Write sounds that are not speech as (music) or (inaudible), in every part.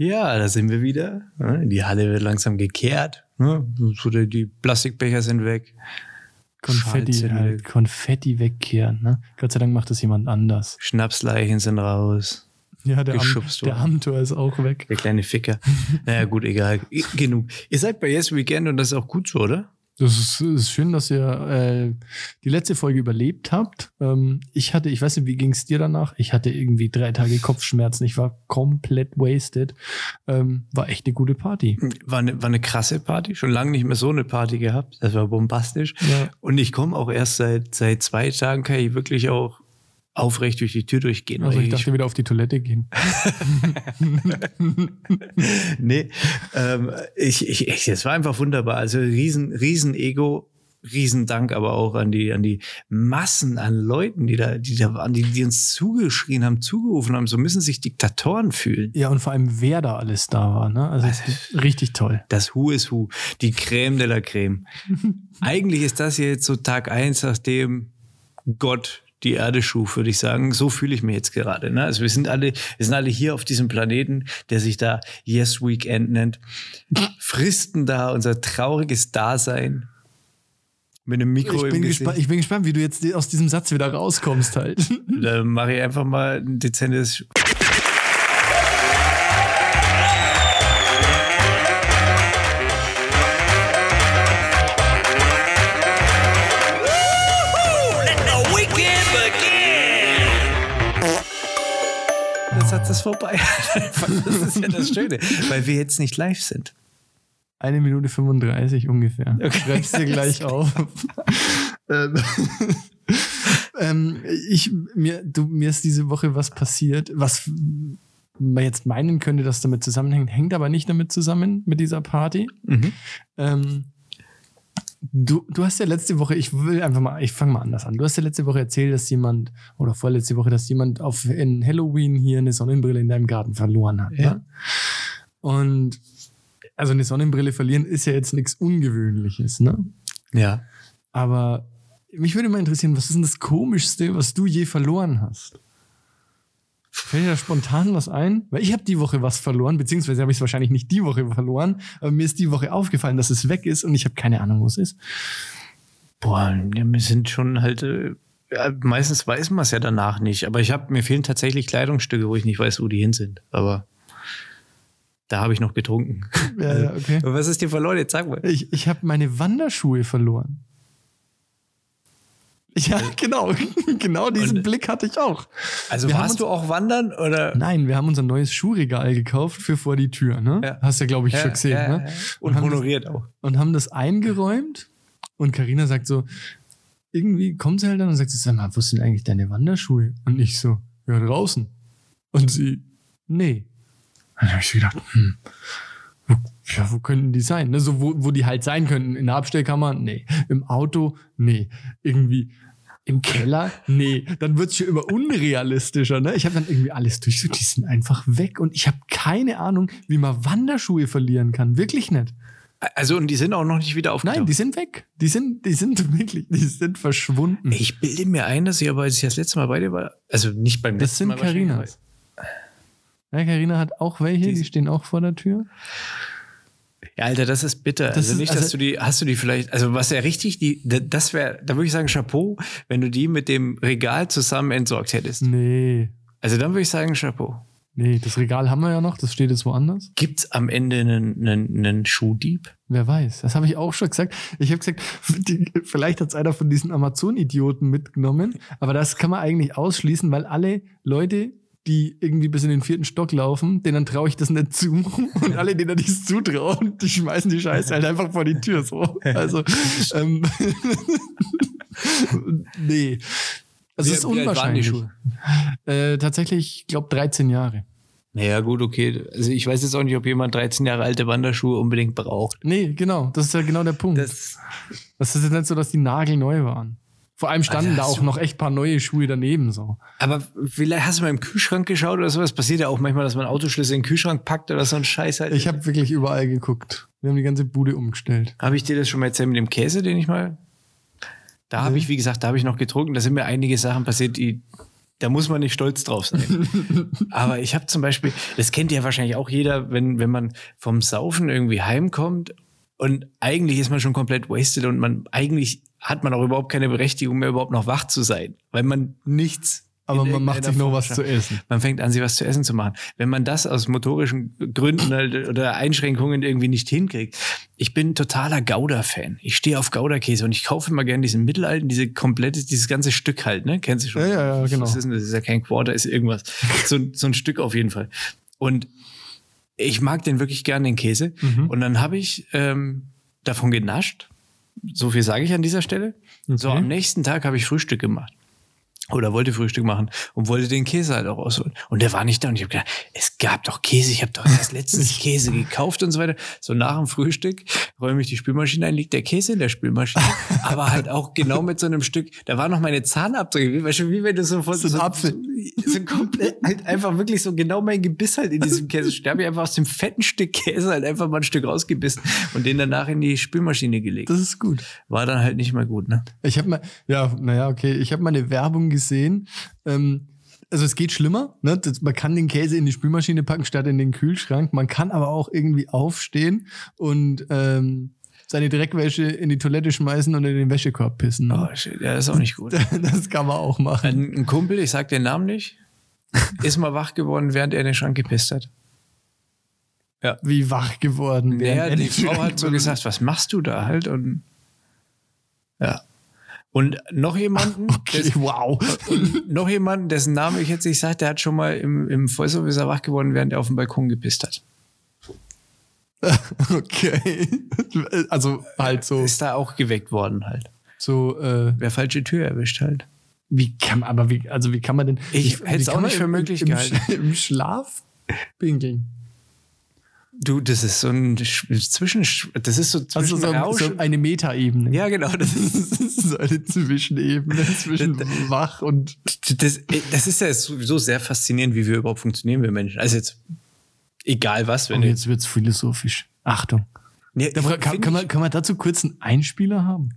Ja, da sind wir wieder. Die Halle wird langsam gekehrt. Die Plastikbecher sind weg. Konfetti, halt, Konfetti wegkehren. Ne? Gott sei Dank macht das jemand anders. Schnapsleichen sind raus. Ja, der, Am, der Amtor ist auch weg. Der kleine Ficker. (laughs) naja, gut, egal. Genug. Ihr seid bei Yes Weekend und das ist auch gut so, oder? Das ist, ist, schön, dass ihr äh, die letzte Folge überlebt habt. Ähm, ich hatte, ich weiß nicht, wie ging es dir danach? Ich hatte irgendwie drei Tage Kopfschmerzen. Ich war komplett wasted. Ähm, war echt eine gute Party. War eine, war eine krasse Party. Schon lange nicht mehr so eine Party gehabt. Das war bombastisch. Ja. Und ich komme auch erst seit, seit zwei Tagen, kann ich wirklich auch aufrecht durch die Tür durchgehen. Also ich dachte wieder auf die Toilette gehen. (laughs) nee, ähm, ich, ich, ich, es war einfach wunderbar. Also riesen, riesen Ego, riesen Dank aber auch an die, an die Massen an Leuten, die da, die da waren, die, die uns zugeschrien haben, zugerufen haben. So müssen sich Diktatoren fühlen. Ja, und vor allem, wer da alles da war, ne? Also, also richtig toll. Das Who is Who. Die Creme de la Creme. (laughs) Eigentlich ist das jetzt so Tag eins, nachdem Gott die Erde schuf, würde ich sagen. So fühle ich mich jetzt gerade. Ne? Also wir sind alle, wir sind alle hier auf diesem Planeten, der sich da Yes Weekend nennt, fristen da unser trauriges Dasein mit einem Mikro ich bin, gespannt, ich bin gespannt, wie du jetzt aus diesem Satz wieder rauskommst halt. Da mache ich einfach mal ein dezentes Satz ist vorbei. (laughs) das ist ja das Schöne, weil wir jetzt nicht live sind. Eine Minute 35 ungefähr. Okay. Schreib's dir gleich (laughs) auf. Ähm, (laughs) ähm, ich, mir, du, mir ist diese Woche was passiert, was man jetzt meinen könnte, dass damit zusammenhängt, hängt aber nicht damit zusammen, mit dieser Party. Mhm. Ähm, Du, du hast ja letzte Woche, ich will einfach mal, ich fange mal anders an. Du hast ja letzte Woche erzählt, dass jemand, oder vorletzte Woche, dass jemand auf in Halloween hier eine Sonnenbrille in deinem Garten verloren hat. Ja. Ne? Und also eine Sonnenbrille verlieren ist ja jetzt nichts Ungewöhnliches, ne? Ja. Aber mich würde mal interessieren, was ist denn das Komischste, was du je verloren hast? Fällt dir da spontan was ein? Weil ich habe die Woche was verloren, beziehungsweise habe ich es wahrscheinlich nicht die Woche verloren, aber mir ist die Woche aufgefallen, dass es weg ist und ich habe keine Ahnung, wo es ist. Boah, ja, wir sind schon halt. Äh, ja, meistens weiß man es ja danach nicht, aber ich habe mir fehlen tatsächlich Kleidungsstücke, wo ich nicht weiß, wo die hin sind. Aber da habe ich noch getrunken. Ja, ja, okay. (laughs) was ist dir verloren? Jetzt sag mal. Ich, ich habe meine Wanderschuhe verloren. Ja, äh, genau. (laughs) genau diesen und, Blick hatte ich auch. Also wir warst du auch wandern oder? Nein, wir haben unser neues Schuhregal gekauft für vor die Tür, ne? Ja. Hast ja, glaube ich, ja, schon gesehen, ja, ne? Und, und honoriert das, auch. Und haben das eingeräumt und Karina sagt so, irgendwie kommt sie halt dann und sagt, sag mal, wo sind eigentlich deine Wanderschuhe? Und ich so, ja, draußen. Und sie, nee. dann habe ich gedacht, hm, ja, wo könnten die sein? Ne? So, wo, wo die halt sein könnten. In der Abstellkammer? Nee. Im Auto? Nee. Irgendwie im Keller? Nee. Dann wird es schon immer unrealistischer. Ne? Ich habe dann irgendwie alles durch. die sind einfach weg. Und ich habe keine Ahnung, wie man Wanderschuhe verlieren kann. Wirklich nicht. Also, und die sind auch noch nicht wieder aufgetaucht? Nein, die sind weg. Die sind, die sind (laughs) wirklich, die sind verschwunden. Ich bilde mir ein, dass ich aber, als ich das letzte Mal bei dir war, also nicht beim letzten Mal. Das sind Carinas. Ja, Carina hat auch welche, die, die stehen auch vor der Tür. Ja, Alter, das ist bitter. Das also ist, nicht, dass also, du die, hast du die vielleicht, also was ja richtig, die, das wäre, da würde ich sagen, Chapeau, wenn du die mit dem Regal zusammen entsorgt hättest. Nee. Also dann würde ich sagen, Chapeau. Nee, das Regal haben wir ja noch, das steht jetzt woanders. Gibt's am Ende einen, einen, einen Schuhdieb? Wer weiß, das habe ich auch schon gesagt. Ich habe gesagt, vielleicht hat's einer von diesen Amazon-Idioten mitgenommen, aber das kann man eigentlich ausschließen, weil alle Leute, die irgendwie bis in den vierten Stock laufen, denen traue ich das nicht zu. (laughs) Und alle, denen das zutrauen, die schmeißen die Scheiße halt einfach vor die Tür so. Also, (laughs) ähm, (laughs) nee. Also, es ist unwahrscheinlich. Äh, tatsächlich, ich glaube, 13 Jahre. Naja, gut, okay. Also ich weiß jetzt auch nicht, ob jemand 13 Jahre alte Wanderschuhe unbedingt braucht. Nee, genau. Das ist ja genau der Punkt. Das, das ist jetzt nicht so, dass die nagelneu waren. Vor allem standen also da auch noch echt paar neue Schuhe daneben so. Aber vielleicht hast du mal im Kühlschrank geschaut oder sowas? Passiert ja auch manchmal, dass man Autoschlüssel in den Kühlschrank packt oder so ein Scheiß halt. Ich habe wirklich überall geguckt. Wir haben die ganze Bude umgestellt. Habe ich dir das schon mal erzählt mit dem Käse, den ich mal. Da habe ich, wie gesagt, da habe ich noch getrunken. Da sind mir einige Sachen passiert, die Da muss man nicht stolz drauf sein. (laughs) Aber ich habe zum Beispiel, das kennt ja wahrscheinlich auch jeder, wenn, wenn man vom Saufen irgendwie heimkommt und eigentlich ist man schon komplett wasted und man eigentlich hat man auch überhaupt keine Berechtigung mehr, überhaupt noch wach zu sein, weil man nichts Aber man macht sich Form was zu essen. Man fängt an, sich was zu essen zu machen. Wenn man das aus motorischen Gründen halt oder Einschränkungen irgendwie nicht hinkriegt. Ich bin totaler Gouda-Fan. Ich stehe auf Gouda-Käse und ich kaufe immer gerne diesen mittelalten, diese komplette, dieses ganze Stück halt, ne? Kennst du schon? Ja, ja, ja, genau. Was ist das? Das ist ja kein Quarter, ist irgendwas. (laughs) So, so ein Stück auf jeden Fall. Und ich mag den wirklich gern, den Käse. Mhm. Und dann habe ich ähm, davon genascht. So viel sage ich an dieser Stelle. So, Okay. am nächsten Tag habe ich Frühstück gemacht. Oder wollte Frühstück machen und wollte den Käse halt auch rausholen. Und der war nicht da. Und ich habe gedacht, es gab doch Käse. Ich habe doch das letztes (laughs) Käse gekauft und so weiter. So nach dem Frühstück räume ich die Spülmaschine ein, liegt der Käse in der Spülmaschine. (laughs) aber halt auch genau mit so einem Stück. Da waren noch meine Zahnabdrücke. Wie, weißt du, wie wenn du so von So ein Apfel. So, so komplett, halt einfach wirklich so genau mein Gebiss halt in diesem Käse. Da habe ich einfach aus dem fetten Stück Käse halt einfach mal ein Stück rausgebissen und den danach in die Spülmaschine gelegt. Das ist gut. War dann halt nicht mehr gut, ne? Ich habe mal, ja, naja, okay, ich habe mal eine Werbung gesehen. Ähm, also es geht schlimmer. Ne? Das, man kann den Käse in die Spülmaschine packen statt in den Kühlschrank. Man kann aber auch irgendwie aufstehen und ähm, seine Dreckwäsche in die Toilette schmeißen und in den Wäschekorb pissen. Oh, Ne? shit, ja, das ist auch nicht gut. (laughs) Das kann man auch machen. Ein, Kumpel, ich sag den Namen nicht, (laughs) ist mal wach geworden, während er in den Schrank gepisst hat. Wie wach geworden. Naja, die Frau hat so gesagt, was machst du da halt? Und ja. Und noch jemanden, (laughs) Okay, des- wow. noch jemanden, dessen Name ich jetzt nicht sage, der hat schon mal im, im Vollservice wach geworden, während er auf dem Balkon gepisst hat. (laughs) Okay. Also halt so, Ist da auch geweckt worden halt. so äh, Wer falsche Tür erwischt halt. wie kann aber wie, also wie kann man denn. Ich hätte es auch nicht für möglich im, gehalten. Im Schlaf pinkeln. Du, das ist so ein Sch- Zwischen, das ist so Also so, so eine Metaebene. ja, genau. Das ist, Das (laughs) ist so eine Zwischenebene zwischen wach und. das, das ist ja sowieso sehr faszinierend, wie wir überhaupt funktionieren, wir Menschen. Also jetzt, egal was, wenn Und du jetzt wird's philosophisch. Achtung. Nee, Da, kann, kann, man, kann man dazu kurz einen Einspieler haben?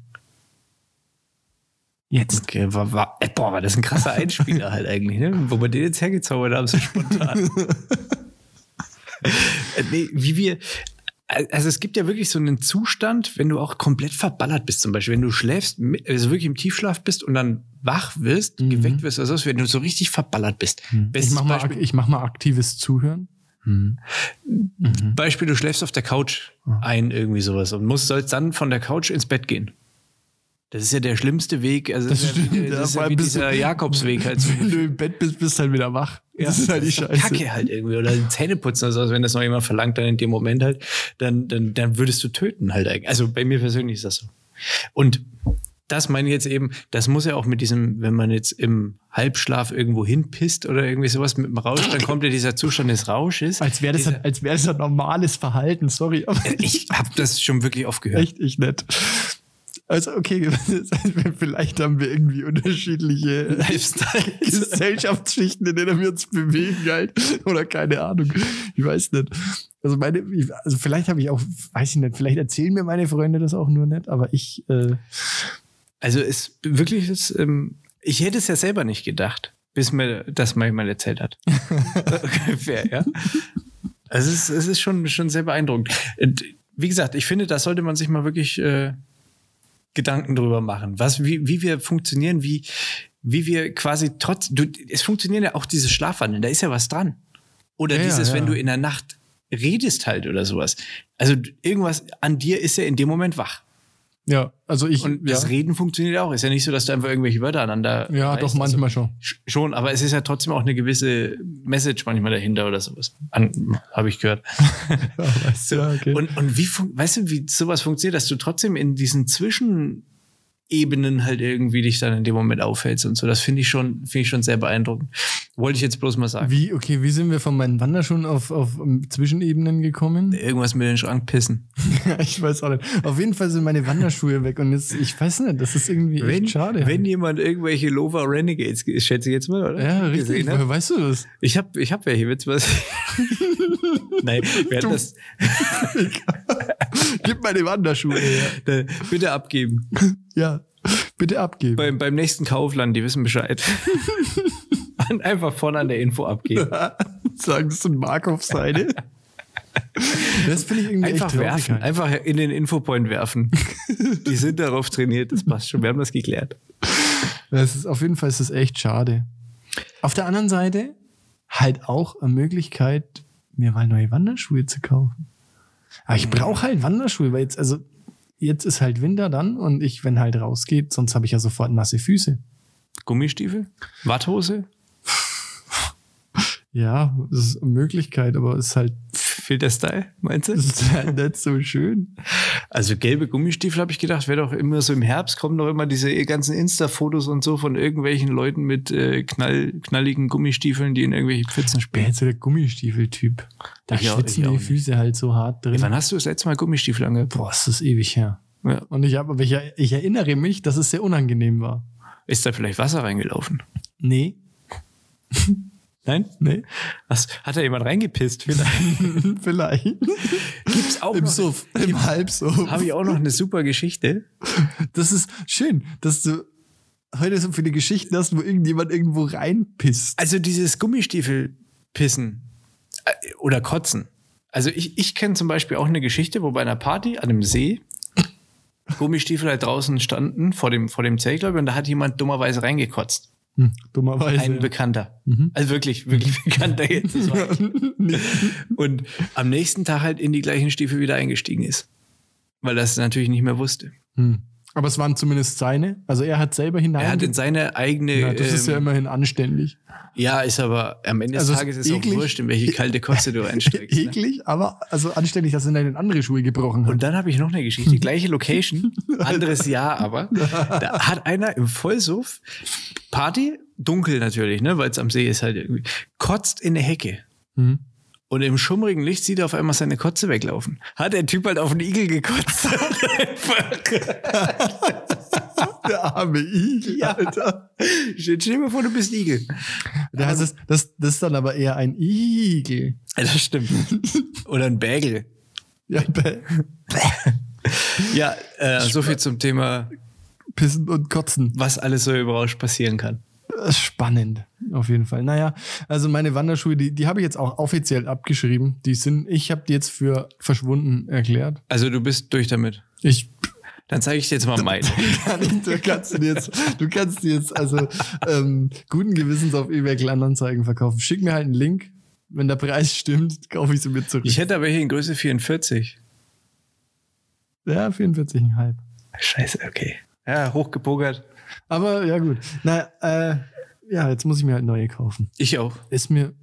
Jetzt. Okay, war, war, boah, war das ein krasser Einspieler (laughs) halt eigentlich, ne? Wo wir den jetzt hergezaubert haben, so spontan. (laughs) Äh, nee, wie wir, also es gibt ja wirklich so einen Zustand, wenn du auch komplett verballert bist, zum Beispiel, wenn du schläfst, also wirklich im Tiefschlaf bist und dann wach wirst, geweckt wirst, oder so, wenn du so richtig verballert bist. Ich Bestes mach, mal, Beispiel, ich mach mal aktives Zuhören. Beispiel, du schläfst auf der Couch ein, irgendwie sowas, und musst, sollst dann von der Couch ins Bett gehen. Das ist ja der schlimmste Weg, also das, Das ist ja, stimmt, wie, ja, das ist ja wie bist du- dieser Jakobsweg halt. (laughs) so Wenn du im Bett bist, bist du halt wieder wach. das ist halt die Scheiße. Kacke halt irgendwie. Oder Zähne putzen oder so. Also wenn das noch jemand verlangt, dann in dem Moment halt, dann, dann, dann würdest du töten halt eigentlich. Also bei mir persönlich ist das so. Und das meine ich jetzt eben, das muss ja auch mit diesem, wenn man jetzt im Halbschlaf irgendwo hinpisst oder irgendwie sowas mit dem Rausch, dann kommt ja dieser Zustand des Rausches. Als wäre das, Dieser- ein- als wäre das ein normales Verhalten, sorry. Ich habe das schon wirklich oft gehört. echt nicht nett. Also, okay, (laughs) vielleicht haben wir irgendwie unterschiedliche Lifestyle. Gesellschaftsschichten, in denen wir uns bewegen halt. Oder keine Ahnung. Ich weiß nicht. Also meine, also vielleicht habe ich auch, weiß ich nicht, vielleicht erzählen mir meine Freunde das auch nur nicht, aber ich, äh, Also es wirklich ist, ähm, ich hätte es ja selber nicht gedacht, bis mir das mal jemand erzählt hat. (laughs) Ungefähr, ja. Also es ist, es ist schon, schon sehr beeindruckend. Und Wie gesagt, ich finde, da sollte man sich mal wirklich äh, Gedanken drüber machen, was, wie, wie wir funktionieren, wie, wie wir quasi trotz, du, es funktionieren ja auch diese Schlafwandeln, da ist ja was dran. Oder Ja, dieses, ja. wenn du in der Nacht redest halt oder sowas. Also irgendwas an dir ist ja in dem Moment wach. Ja, also ich, Und ja, das Reden funktioniert auch. Ist ja nicht so, dass du einfach irgendwelche Wörter aneinander. ja reißt. doch manchmal schon. Also, sch- schon, aber es ist ja trotzdem auch eine gewisse Message manchmal dahinter oder sowas. Habe ich gehört. Ja, weißt du, ja, okay. Und, und wie, weißt du, wie sowas funktioniert, dass du trotzdem in diesen Zwischenebenen halt irgendwie dich dann in dem Moment aufhältst und so. Das finde ich schon, finde ich schon sehr beeindruckend. Wollte ich jetzt bloß mal sagen. wie, okay, wie sind wir von meinen Wanderschuhen auf, auf um, Zwischenebenen gekommen? Irgendwas mit den Schrank pissen. (laughs) ich weiß auch nicht. Auf jeden Fall sind meine Wanderschuhe weg und jetzt, ich weiß nicht, das ist irgendwie Wenn, echt schade. wenn jemand irgendwelche Lova Renegades, schätze ich jetzt mal, oder? ja, richtig. Woher weißt du das? Ich hab, ich hab welche, willst du was? (laughs) Nein, wir hatten das. (laughs) (laughs) Gib meine Wanderschuhe her. Bitte abgeben. (laughs) Ja, bitte abgeben. Beim, beim nächsten Kaufland, die wissen Bescheid. (laughs) Und einfach vorne an der Info abgeben. Sagen, das ist ein Markov-Seite. Das finde ich irgendwie Einfach werfen, einfach in den Infopoint werfen. Die sind darauf trainiert, das passt schon. Wir haben das geklärt. Das ist, auf jeden Fall ist das echt schade. Auf der anderen Seite halt auch eine Möglichkeit, mir mal neue Wanderschuhe zu kaufen. Aber ich brauche halt Wanderschuhe, weil jetzt, also jetzt ist halt Winter dann und ich, wenn halt rausgeht, sonst habe ich ja sofort nasse Füße. Gummistiefel? Watthose? Ja, das ist eine Möglichkeit, aber es ist halt, Filterstyle, meinst du? das ist halt nicht so schön. Also gelbe Gummistiefel habe ich gedacht, wäre doch immer so im Herbst kommen doch immer diese ganzen Insta-Fotos und so von irgendwelchen Leuten mit äh, knall, knalligen Gummistiefeln, die in irgendwelche Pfützen Ich bin spielen. jetzt so der Gummistiefel-Typ. Da Ich schwitzen die. Füße halt so hart drin. Wann hast du das letzte Mal Gummistiefel angehabt? Boah, ist das ewig her. Ja. Und ich, hab, aber ich, ich erinnere mich, dass es sehr unangenehm war. Ist da vielleicht Wasser reingelaufen? Nee. (laughs) Nein? Nee. Was, hat da jemand reingepisst? Vielleicht. (laughs) Vielleicht. Gibt's auch Im noch. Suff. Im Halbsuff. Habe ich auch noch eine super Geschichte. Das ist schön, dass du heute so viele Geschichten hast, wo irgendjemand irgendwo reinpisst. Also dieses Gummistiefel-Pissen äh, oder Kotzen. Also ich, ich kenne zum Beispiel auch eine Geschichte, wo bei einer Party an einem See Gummistiefel halt draußen standen vor dem, vor dem Zelt, glaube ich, und da hat jemand dummerweise reingekotzt. Hm, dummerweise. Ein Bekannter. Mhm. Also wirklich, wirklich (laughs) Bekannter jetzt. Das und am nächsten Tag halt in die gleichen Stiefel wieder eingestiegen ist. Weil er es natürlich nicht mehr wusste. Hm. Aber es waren zumindest seine. Also er hat selber hinein. Er hat in seine eigene. ja, das ist ja ähm, immerhin anständig. ja, ist aber am Ende des Also es Tages ist ist auch wurscht, in welche kalte Kotze du (laughs) einsteigst. ne? Eklig, aber also anständig, dass er in andere Schuhe gebrochen hat. Und dann habe ich noch eine Geschichte, gleiche Location, (laughs) anderes Jahr aber. Da hat einer im Vollsuff, Party, dunkel natürlich, ne, weil es am See ist halt irgendwie, kotzt in eine Hecke. Hm. Und im schummrigen Licht sieht er auf einmal seine Kotze weglaufen. Hat der Typ halt auf den Igel gekotzt. (laughs) Der arme Igel, Ja. Alter. Stell dir mal vor, du bist Igel. Da heißt es, das, das ist dann aber eher ein Igel. Ja, das stimmt. Oder ein Bagel. Ja, bäh. (laughs) Ja, äh, so viel zum Thema, Pissen und Kotzen. was alles so überraschend passieren kann. Ist Spannend, auf jeden Fall. Naja, also meine Wanderschuhe, die, die habe ich jetzt auch offiziell abgeschrieben. Die sind, ich habe die jetzt für verschwunden erklärt. Also du bist durch damit. Ich Dann zeige ich dir jetzt mal (laughs) meine. du kannst die jetzt, du kannst die jetzt also ähm, guten Gewissens auf eBay Kleinanzeigen verkaufen. Schick mir halt einen Link. Wenn der Preis stimmt, kaufe ich sie mir zurück. Ich hätte aber hier in Größe 44. ja, 44,5. Scheiße, okay. Ja, hochgepokert. Aber ja, gut. Na, äh, ja, jetzt muss ich mir halt neue kaufen. Ich auch. Ist mir,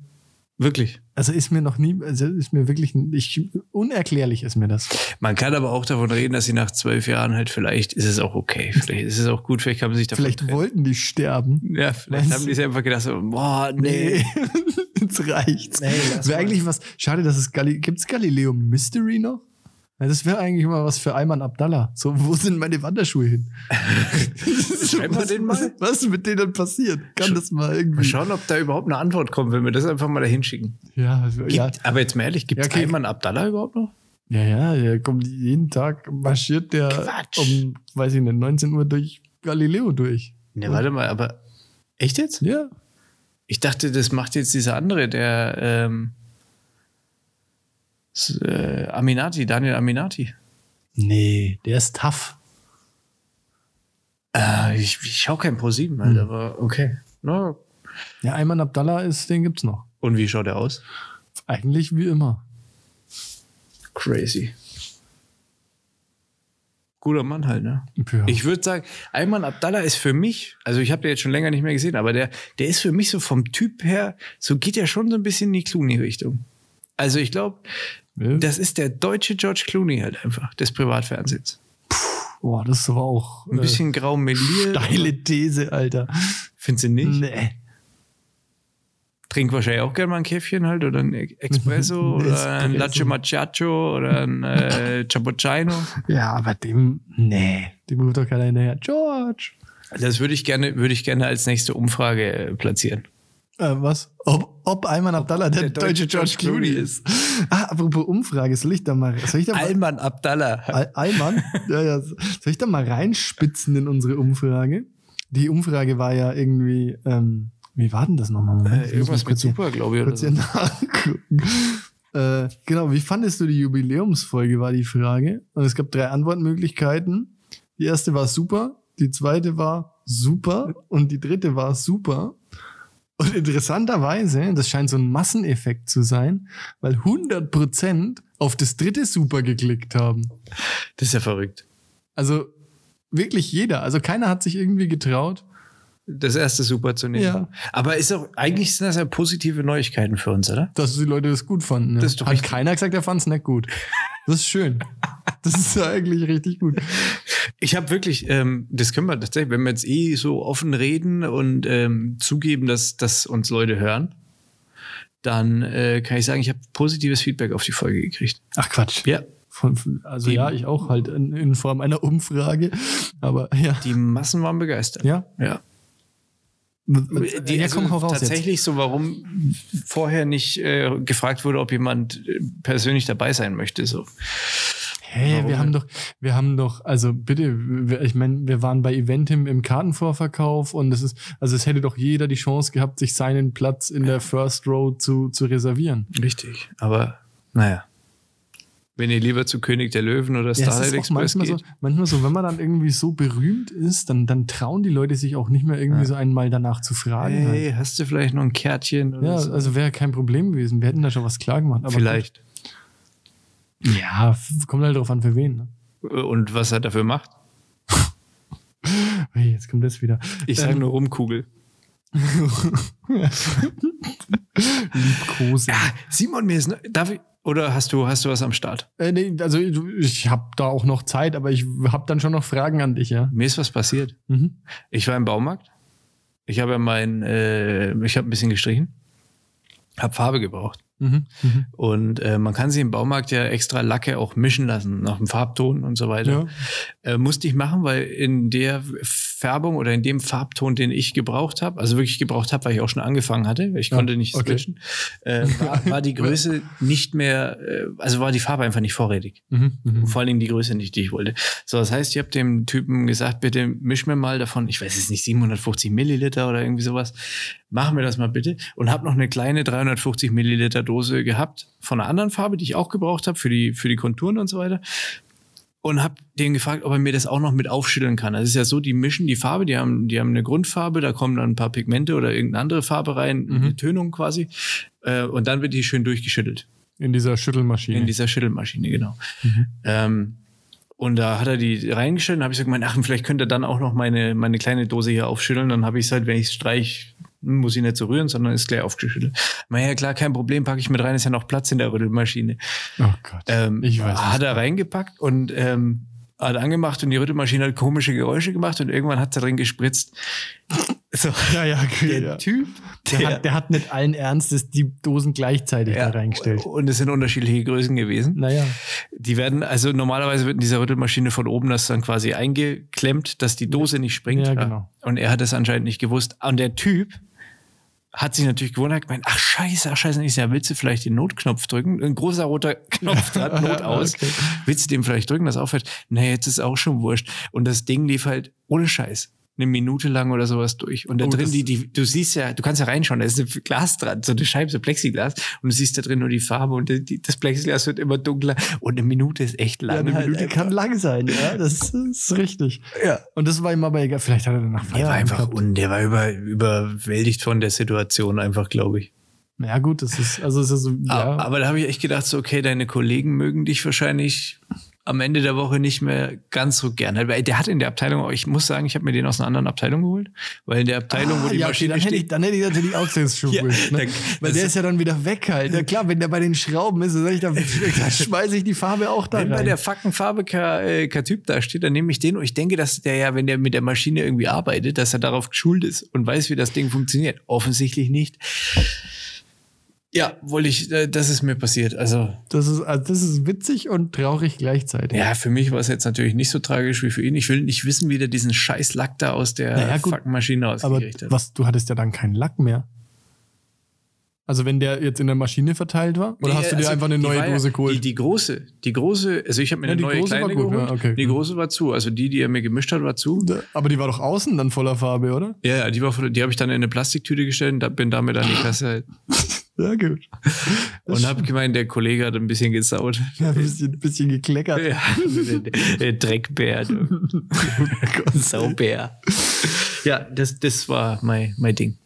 Wirklich. also ist mir noch nie, also ist mir wirklich, ich, unerklärlich ist mir das. Man kann aber auch davon reden, dass sie nach zwölf Jahren halt vielleicht ist es auch okay. Vielleicht ist es auch gut, vielleicht kann man sich davon Vielleicht trennen. wollten die sterben. Ja, vielleicht Meinst haben die sich einfach gedacht, so, boah, nee. (laughs) Jetzt reicht's. Nee, Wäre eigentlich was, schade, dass es Gali gibt's Galileo Mystery noch? Ja, das wäre eigentlich mal was für Ayman Abdallah. So, wo sind meine Wanderschuhe hin? (laughs) Schreiben wir den mal? (laughs) Was, ist mit denen passiert? Kann Sch- das mal Mal irgendwie. schauen, ob da überhaupt eine Antwort kommt, wenn wir das einfach mal dahin schicken. Ja, also, Gibt, ja, Aber jetzt mal ehrlich, gibt es Ja, okay. Ayman Abdallah überhaupt noch? ja, ja, der kommt jeden Tag, marschiert der Quatsch. um, weiß ich nicht, 19 Uhr durch Galileo durch. Ne, warte mal, aber echt jetzt? Ja. Ich dachte, das macht jetzt dieser andere, der ähm, äh, Aminati, Daniel Aminati. Nee, der ist tough. Äh, ich, ich schaue kein Pro7 halt, aber okay. Na, Ja, Ayman Abdallah ist, den gibt's noch. und wie schaut er aus? Eigentlich wie immer. Crazy. Guter Mann halt, ne? Ja. Ich würde sagen, Ayman Abdallah ist für mich, also ich habe den jetzt schon länger nicht mehr gesehen, aber der, der ist für mich so vom Typ her, so geht er schon so ein bisschen in die Clooney-Richtung. Also ich glaube, Ja. das ist der deutsche George Clooney halt einfach, des Privatfernsehens. Boah, das ist aber auch Ein bisschen grau meliert. äh, steile These, Alter. Findest du nicht? Nee. Trink wahrscheinlich auch gerne mal ein Käffchen halt oder ein Espresso (laughs) oder ein. Latte Macchiato oder ein äh, (laughs) Cappuccino. Ja, aber dem, nee, dem ruft doch keiner hinterher. George. Das würde ich gerne, würde ich gerne als nächste Umfrage äh, platzieren. Äh, was? Ob, ob Ayman Abdallah der, der deutsche deutsche George Clooney ist. Ah, apropos Umfrage, soll ich da mal, soll ich da mal, Alman Abdallah. Al Ayman? ja, ja, soll ich da mal reinspitzen in unsere Umfrage? Die Umfrage war ja irgendwie, ähm, Wie war denn das nochmal? Äh, irgendwas mit Super, glaube ich. Oder kurz so. hier nachgucken. Äh, genau, wie fandest du die Jubiläumsfolge, war die Frage. Und es gab drei Antwortmöglichkeiten. Die erste war super, die zweite war super und die dritte war super. Und interessanterweise, das scheint so ein Masseneffekt zu sein, weil 100% auf das dritte super geklickt haben. Das ist ja verrückt. Also wirklich jeder. Also keiner hat sich irgendwie getraut. Das erste Super zu nehmen. Ja. Aber ist auch, eigentlich sind das ja positive Neuigkeiten für uns, oder? dass die Leute das gut fanden. Ja. Das ist doch Hat keiner gesagt, er fand es nicht gut. Das ist schön. (laughs) Das ist eigentlich richtig gut. Ich habe wirklich, ähm, das können wir tatsächlich, wenn wir jetzt eh so offen reden und ähm, zugeben, dass, dass uns Leute hören, dann äh, kann ich sagen, ich habe positives Feedback auf die Folge gekriegt. Ach Quatsch. Ja, Von, also Die- ja, ich auch halt in, in Form einer Umfrage. Aber ja. die Massen waren begeistert. Ja. Ja. Die, ja, also komm, raus tatsächlich so, warum vorher nicht äh, gefragt wurde, ob jemand äh, persönlich dabei sein möchte. So. Hey, Warum wir haben doch, wir haben doch, also bitte, ich meine, wir waren bei Eventim im Kartenvorverkauf und es ist, also es hätte doch jeder die Chance gehabt, sich seinen Platz in der First Row zu, zu reservieren. Richtig. Aber naja. Wenn ihr lieber zu König der Löwen oder Ja, Starlight auch Express manchmal geht. so, manchmal so, wenn man dann irgendwie so berühmt ist, dann, dann trauen die Leute sich auch nicht mehr irgendwie Ja. so einmal danach zu fragen. halt. Hey, hast du vielleicht noch ein Kärtchen? Ja, so? also wäre kein Problem gewesen. Wir hätten da schon was klar gemacht. Aber vielleicht. Gut. Ja, kommt halt drauf an, für wen. Ne? Und was er dafür macht? Jetzt kommt das wieder. Ich sage Ähm, nur Rumkugel. (laughs) Liebkose. Simon, mir ist. ne- Darf ich, oder hast du, hast du was am Start? Äh, nee, also ich, ich habe da auch noch Zeit, aber ich habe dann schon noch Fragen an dich, ja. Mir ist was passiert. Mhm. Ich war im Baumarkt. Ich habe ja mein, äh, ich habe ein bisschen gestrichen, habe Farbe gebraucht. Mhm. Mhm. Und äh, man kann sie im Baumarkt ja extra Lacke auch mischen lassen, nach dem Farbton und so weiter. Ja. Äh, musste ich machen, weil in der Färbung oder in dem Farbton, den ich gebraucht habe, also wirklich gebraucht habe, weil ich auch schon angefangen hatte, weil ich Ja, konnte nicht okay. switchen, äh, war, war die (laughs) Größe nicht mehr, äh, also war die Farbe einfach nicht vorrätig. Mhm. Mhm. Vor allen Dingen die Größe nicht, die ich wollte. So, das heißt, ich habe dem Typen gesagt, bitte misch mir mal davon, ich weiß jetzt nicht, 750 Milliliter oder irgendwie sowas. Mach mir das mal bitte. Und habe noch eine kleine 350 Milliliter Dose gehabt von einer anderen Farbe, die ich auch gebraucht habe für die, für die Konturen und so weiter. Und habe den gefragt, ob er mir das auch noch mit aufschütteln kann. Also es ist ja so, die mischen die Farbe, die haben, die haben eine Grundfarbe, da kommen dann ein paar Pigmente oder irgendeine andere Farbe rein, Mhm. eine Tönung quasi. Äh, und dann wird die schön durchgeschüttelt. In dieser Schüttelmaschine. In dieser Schüttelmaschine, genau. Mhm. Ähm, und da hat er die reingestellt und habe ich so gemeint, ach, vielleicht könnte er dann auch noch meine, meine kleine Dose hier aufschütteln. Dann habe ich es halt, wenn ich es streich, muss ich nicht so rühren, sondern ist gleich aufgeschüttelt. Na ja, klar, kein Problem, packe ich mit rein, ist ja noch Platz in der Rüttelmaschine. Oh Gott. Ähm, Ich weiß Hat er reingepackt und ähm, hat angemacht und die Rüttelmaschine hat komische Geräusche gemacht und irgendwann hat er drin gespritzt. So, ja, ja, okay. der ja. Typ, Der, hat, der hat nicht allen Ernstes die Dosen gleichzeitig ja, da reingestellt. Und es sind unterschiedliche Größen gewesen. Naja. Die werden, also normalerweise wird in dieser Rüttelmaschine von oben das dann quasi eingeklemmt, dass die Dose nicht springt. Ja, genau. Und er hat das anscheinend nicht gewusst. Und der Typ hat sich natürlich gewundert, gemeint, ach scheiße, ach scheiße, ich sag, willst du vielleicht den Notknopf drücken? Ein großer roter (laughs) Knopf dran, (laughs) Not aus. Okay. Willst du den vielleicht drücken, dass aufhört? Nee, jetzt ist auch schon wurscht. Und das Ding lief halt ohne Scheiß. Eine Minute lang oder sowas durch. Und da Oh, drin, die, die, du siehst ja, du kannst ja reinschauen, da ist ein Glas dran, so eine Scheibe, so Plexiglas. Und du siehst da drin nur die Farbe und die, das Plexiglas wird immer dunkler. Und eine Minute ist echt lang. Ja, eine halt Minute kann lang sein, ja. Das ist richtig. Ja. Und das war ihm aber egal. Vielleicht hat er danach Der war einfach, gehabt. und der war über, überwältigt von der Situation einfach, glaube ich. Ja, gut, das ist, also es ist so, ja. Aber, aber da habe ich echt gedacht, so, okay, deine Kollegen mögen dich wahrscheinlich am Ende der Woche nicht mehr ganz so gern. Weil der hat in der Abteilung, ich muss sagen, ich habe mir den aus einer anderen Abteilung geholt, weil in der Abteilung, wo die Ah, ja, okay, Maschine dann, hätte ich, steht, dann hätte ich natürlich auch ist (laughs) schon Ja, ne? Weil der ist ja dann wieder weg halt. Ja, klar, wenn der bei den Schrauben ist, dann, ich, dann, (laughs) schmeiße ich die Farbe auch da wenn rein. bei der fucking Farbe äh, kein Typ da steht, dann nehme ich den und ich denke, dass der ja, wenn der mit der Maschine irgendwie arbeitet, dass er darauf geschult ist und weiß, wie das Ding funktioniert. Offensichtlich nicht. Ja, wollte ich, äh, das ist mir passiert. Also, das, ist, also das ist witzig und traurig gleichzeitig. ja, für mich war es jetzt natürlich nicht so tragisch wie für ihn. Ich will nicht wissen, wie der diesen scheiß Lack da aus der Naja, gut, Maschine aber was, du hattest ja dann keinen Lack mehr. Also wenn der jetzt in der Maschine verteilt war? Oder Nee, hast du dir also einfach eine neue Dose geholt? Die, die große, die große, also ich habe mir Ja, eine die neue große war kleine geholt. ja, okay. Die große war zu. Also die, die er mir gemischt hat, war zu. Aber die war doch außen dann voller Farbe, oder? Ja, ja, die, war die habe ich dann in eine Plastiktüte gestellt und da- bin damit an die Kasse (laughs) Ja, gut. und habe gemeint, der Kollege hat ein bisschen gesaut. Ja, ein bisschen, bisschen gekleckert. Ja, der, Dreckbär, du. (laughs) Saubär. Ja, das, das war mein, mein Ding.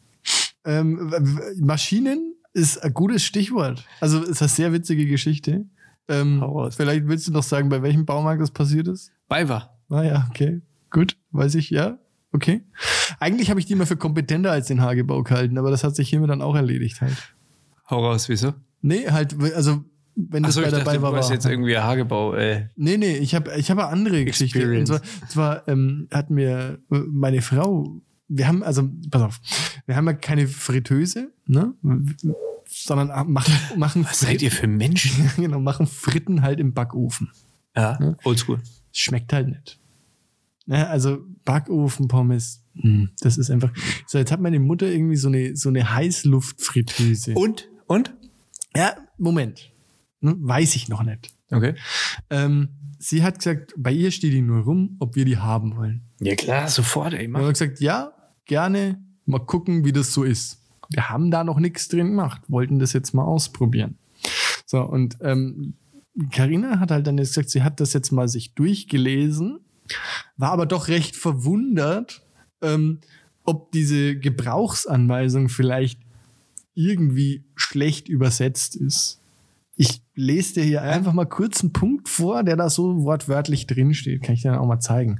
Ähm, Maschinen ist ein gutes Stichwort. Also ist eine sehr witzige Geschichte. Ähm, vielleicht willst du noch sagen, bei welchem Baumarkt das passiert ist? Bayer. Ah ja, okay. Gut, weiß ich, ja. Okay. Eigentlich habe ich die immer für kompetenter als den Hagebau gehalten, aber das hat sich hiermit dann auch erledigt halt. Hau raus, wieso? Nee, halt, also wenn das Achso, bei ich dachte, dabei war. du jetzt irgendwie ein Hagebau. Äh, Nee, nee, ich habe ich hab eine andere Geschichte. Und Experience. zwar, zwar ähm, hat mir äh, meine Frau, wir haben, also, pass auf, wir haben ja keine Fritteuse, ne? Sondern machen, (laughs) machen, was seid ihr für Menschen? (laughs) genau, machen Fritten halt im Backofen. Ja, oldschool. Schmeckt halt nicht. Ja, also Backofen, Pommes, mh, das ist einfach. So, jetzt hat meine Mutter irgendwie so eine, so eine Heißluftfritteuse. Und? Und? Ja, Moment. Ne, weiß ich noch nicht. Okay. Ähm, sie hat gesagt, bei ihr steht die nur rum, ob wir die haben wollen. Ja, klar, sofort, ey, Und mach. wir haben gesagt, ja, gerne, mal gucken, wie das so ist. Wir haben da noch nichts drin gemacht, wollten das jetzt mal ausprobieren. So, und ähm, Carina hat halt dann jetzt gesagt, sie hat das jetzt mal sich durchgelesen, war aber doch recht verwundert, ähm, ob diese Gebrauchsanweisung vielleicht irgendwie schlecht übersetzt ist. Ich lese dir hier einfach mal kurz einen Punkt vor, der da so wortwörtlich drin steht. Kann ich dir dann auch mal zeigen.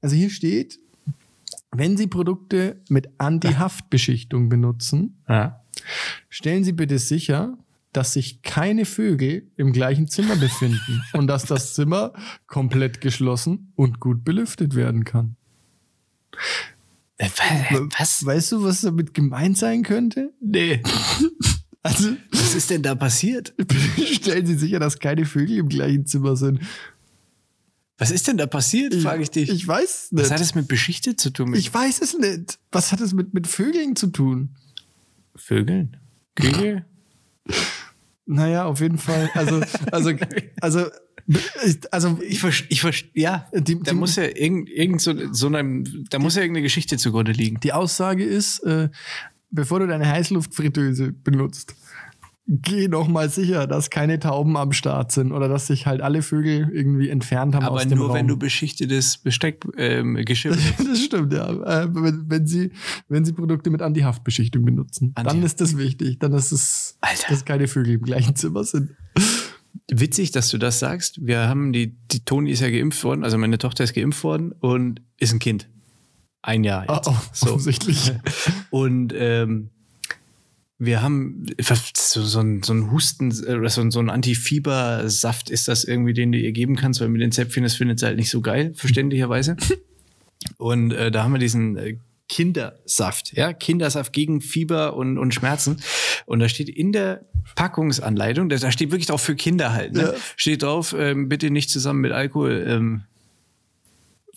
Also hier steht, wenn Sie Produkte mit Anti-Haftbeschichtung benutzen, Ja. stellen Sie bitte sicher, dass sich keine Vögel im gleichen Zimmer befinden und dass das Zimmer komplett geschlossen und gut belüftet werden kann. Äh, Was? Weißt du, was damit gemeint sein könnte? Nee. (laughs) Also Was ist denn da passiert? (laughs) stellen Sie sicher, dass keine Vögel im gleichen Zimmer sind. Was ist denn da passiert, frage ich dich. Ich weiß Was nicht. hat es mit beschichtet zu tun? Ich weiß es nicht. Was hat es mit, mit Vögeln zu tun? Vögeln? Kügel? Naja, auf jeden Fall. Also, also, (laughs) also, also, Ich verstehe, ich verst ja. Die- da die- muss ja irgend, irgend so, so einem, da muss ja irgendeine Geschichte zugrunde liegen. die Aussage ist, äh, bevor du deine Heißluftfritteuse benutzt, geh noch mal sicher, dass keine Tauben am Start sind oder dass sich halt alle Vögel irgendwie entfernt haben Aber aus dem nur Raum. wenn du beschichtetes Besteck, ähm, Geschirr. (laughs) das stimmt, ja. Äh, wenn, wenn, sie, wenn sie Produkte mit Antihaftbeschichtung benutzen, dann Anti- ist das wichtig. Dann ist es, Alter. dass keine Vögel im gleichen Zimmer sind. Witzig, dass du das sagst. Wir haben die, die Toni ist ja geimpft worden, also meine Tochter ist geimpft worden und ist ein Kind. Ein Jahr Oh, jetzt. oh, so. offensichtlich. (laughs) Und ähm, wir haben so, so, ein, so ein Husten oder so, ein- so ein Antifiebersaft ist das irgendwie, den du ihr geben kannst, weil mit den Zäpfchen, das findet sie halt nicht so geil, verständlicherweise. (laughs) Und äh, da haben wir diesen äh, Kindersaft, ja, Kindersaft gegen Fieber und, und Schmerzen. Und da steht in der Packungsanleitung, da da steht wirklich drauf für Kinder halt, ne? Ja. steht drauf, ähm, bitte nicht zusammen mit Alkohol ähm,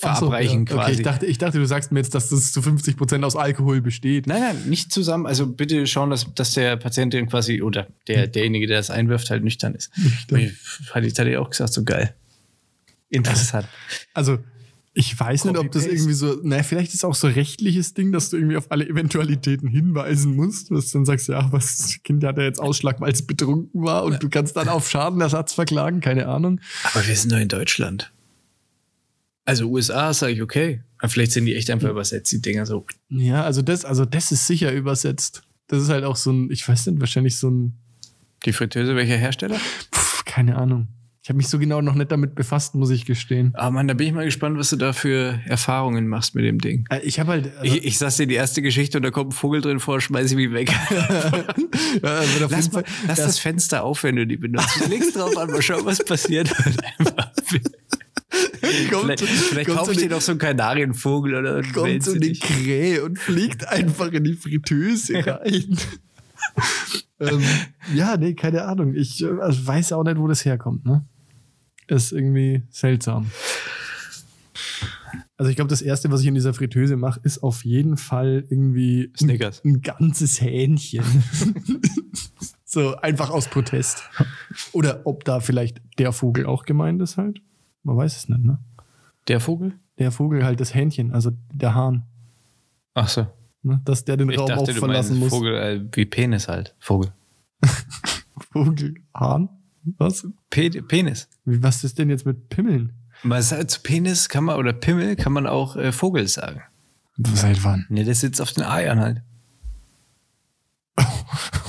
Ach so, verabreichen ja. quasi. Okay, ich dachte, ich dachte, du sagst mir jetzt, dass das zu 50 Prozent aus Alkohol besteht. Nein, nein, nicht zusammen. Also bitte schauen, dass, dass der Patientin quasi oder der, derjenige, der das einwirft, halt nüchtern ist. Nüchtern. Hatte ich hatte ich auch gesagt, so geil. Interessant. Also, ich weiß nicht, ob das irgendwie so, naja, vielleicht ist auch so rechtliches Ding, dass du irgendwie auf alle Eventualitäten hinweisen musst, dass du dann sagst, ja, was, das Kind hat ja jetzt Ausschlag, weil es betrunken war und du kannst dann auf Schadenersatz verklagen, keine Ahnung. Aber wir sind doch in Deutschland. Also USA sage ich okay. Aber vielleicht sind die echt einfach übersetzt, die Dinger so. Ja, also das, also das ist sicher übersetzt. Das ist halt auch so ein, ich weiß nicht, wahrscheinlich so ein, Die Fritteuse, welcher Hersteller? pf, keine Ahnung. Ich habe mich so genau noch nicht damit befasst, muss ich gestehen. Ah Mann, da bin ich mal gespannt, was du da für Erfahrungen machst mit dem Ding. Äh, Ich habe halt. Also, Ich, ich sag's dir die erste Geschichte und da kommt ein Vogel drin vor, schmeiß ich mich weg. (laughs) ja, also Lass, mal, Fall, lass das erst- Fenster auf, wenn du die benutzt. Du legst drauf an, mal schauen, was passiert. (laughs) Kommt, vielleicht vielleicht kaufe ich so dir noch so einen Kanarienvogel oder kommt so eine. Krähe und fliegt einfach in die Fritteuse rein. (laughs) ähm, ja, nee, keine Ahnung. Ich äh, also weiß auch nicht, wo das herkommt. Ne? Ist irgendwie seltsam. Also ich glaube, das Erste, was ich in dieser Fritteuse mache, ist auf jeden Fall irgendwie Snickers. ein, ein ganzes Hähnchen. (laughs) so einfach aus Protest. Oder ob da vielleicht der Vogel auch gemeint ist halt. Man weiß es nicht, ne? Der Vogel? Der Vogel halt das Hähnchen, also der Hahn. Ach so. Ne? Dass der den Ich Raum auch dachte, du meinst verlassen muss. Vogel äh, wie Penis halt. Vogel. (laughs) Vogel. Hahn? Was? Pe Penis. Was ist denn jetzt mit Pimmeln? Man sagt zu Penis kann man oder Pimmel kann man auch äh, Vogel sagen. Seit wann? Ne, der sitzt auf den Eiern halt. (laughs)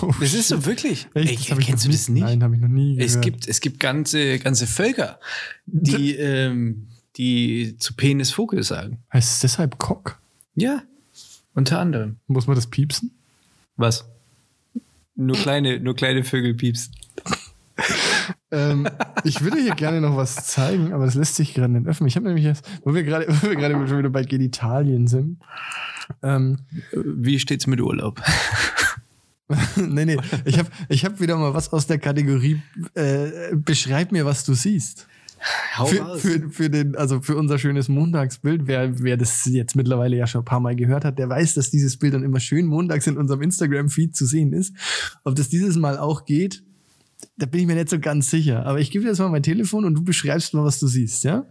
Oh, Das ist so wirklich. Echt? Ey, Das kennst du das nicht? Nein, habe ich noch nie gehört. Es gibt, es gibt ganze, ganze Völker, die, ähm, die zu Penis Vogel sagen. Heißt es deshalb Cock? Ja, unter anderem. Muss man das piepsen? Was? Nur kleine, nur kleine Vögel piepsen. Ähm, ich würde hier gerne noch was zeigen, aber das lässt sich gerade nicht öffnen. Ich habe nämlich jetzt, wo wir gerade, (laughs) wo wir gerade schon wieder bei Genitalien sind. Ähm, Wie steht's mit Urlaub? (laughs) nee, nee, ich habe ich hab wieder mal was aus der Kategorie äh, Beschreib mir, was du siehst. Hau Für, für, für, den, also für unser schönes Montagsbild, wer, wer das jetzt mittlerweile ja schon ein paar Mal gehört hat, der weiß, dass dieses Bild dann immer schön montags in unserem Instagram-Feed zu sehen ist. Ob das dieses Mal auch geht, da bin ich mir nicht so ganz sicher. Aber ich gebe dir jetzt mal mein Telefon und du beschreibst mal, was du siehst, ja?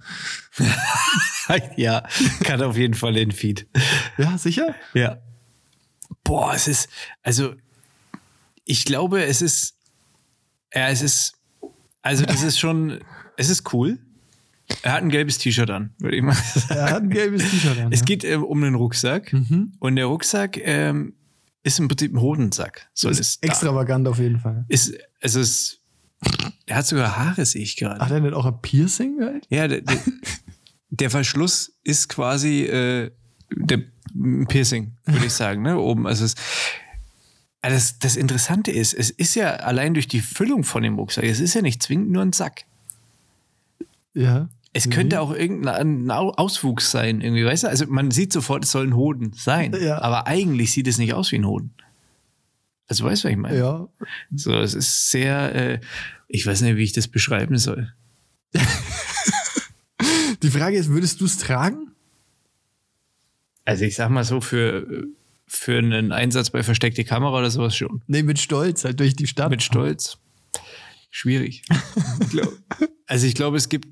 (laughs) ja, kann auf jeden Fall den Feed. Ja, sicher? Ja. Boah, es ist, also, ich glaube, es ist, ja, es ist, also, das ist schon, es ist cool. Er hat ein gelbes T-Shirt an, würde ich mal sagen. Er hat ein gelbes T-Shirt an. Es ja. geht ähm, um einen Rucksack Mhm. und der Rucksack ähm, ist im Prinzip ein Hodensack. Es ist extravagant auf jeden Fall. Ist, es ist, er hat sogar Haare, sehe ich gerade. Hat er nicht auch ein Piercing halt? Ja, der, der, (laughs) der Verschluss ist quasi äh, der ein Piercing, würde ich sagen, ne? Oben. Also es, das, das Interessante ist, es ist ja allein durch die Füllung von dem Rucksack, es ist ja nicht zwingend nur ein Sack. Ja. Es könnte auch irgendein Au- Auswuchs sein, irgendwie, weißt du? Also man sieht sofort, es soll ein Hoden sein. Ja. Aber eigentlich sieht es nicht aus wie ein Hoden. Also weißt du, was ich meine? Ja. So, es ist sehr, äh, ich weiß nicht, wie ich das beschreiben soll. (laughs) Die Frage ist, würdest du es tragen? Also ich sag mal so, für, für einen Einsatz bei versteckte Kamera oder sowas schon. Nee, mit Stolz, halt durch die Stadt. Mit Stolz. Schwierig. (laughs) Also ich glaube, es gibt,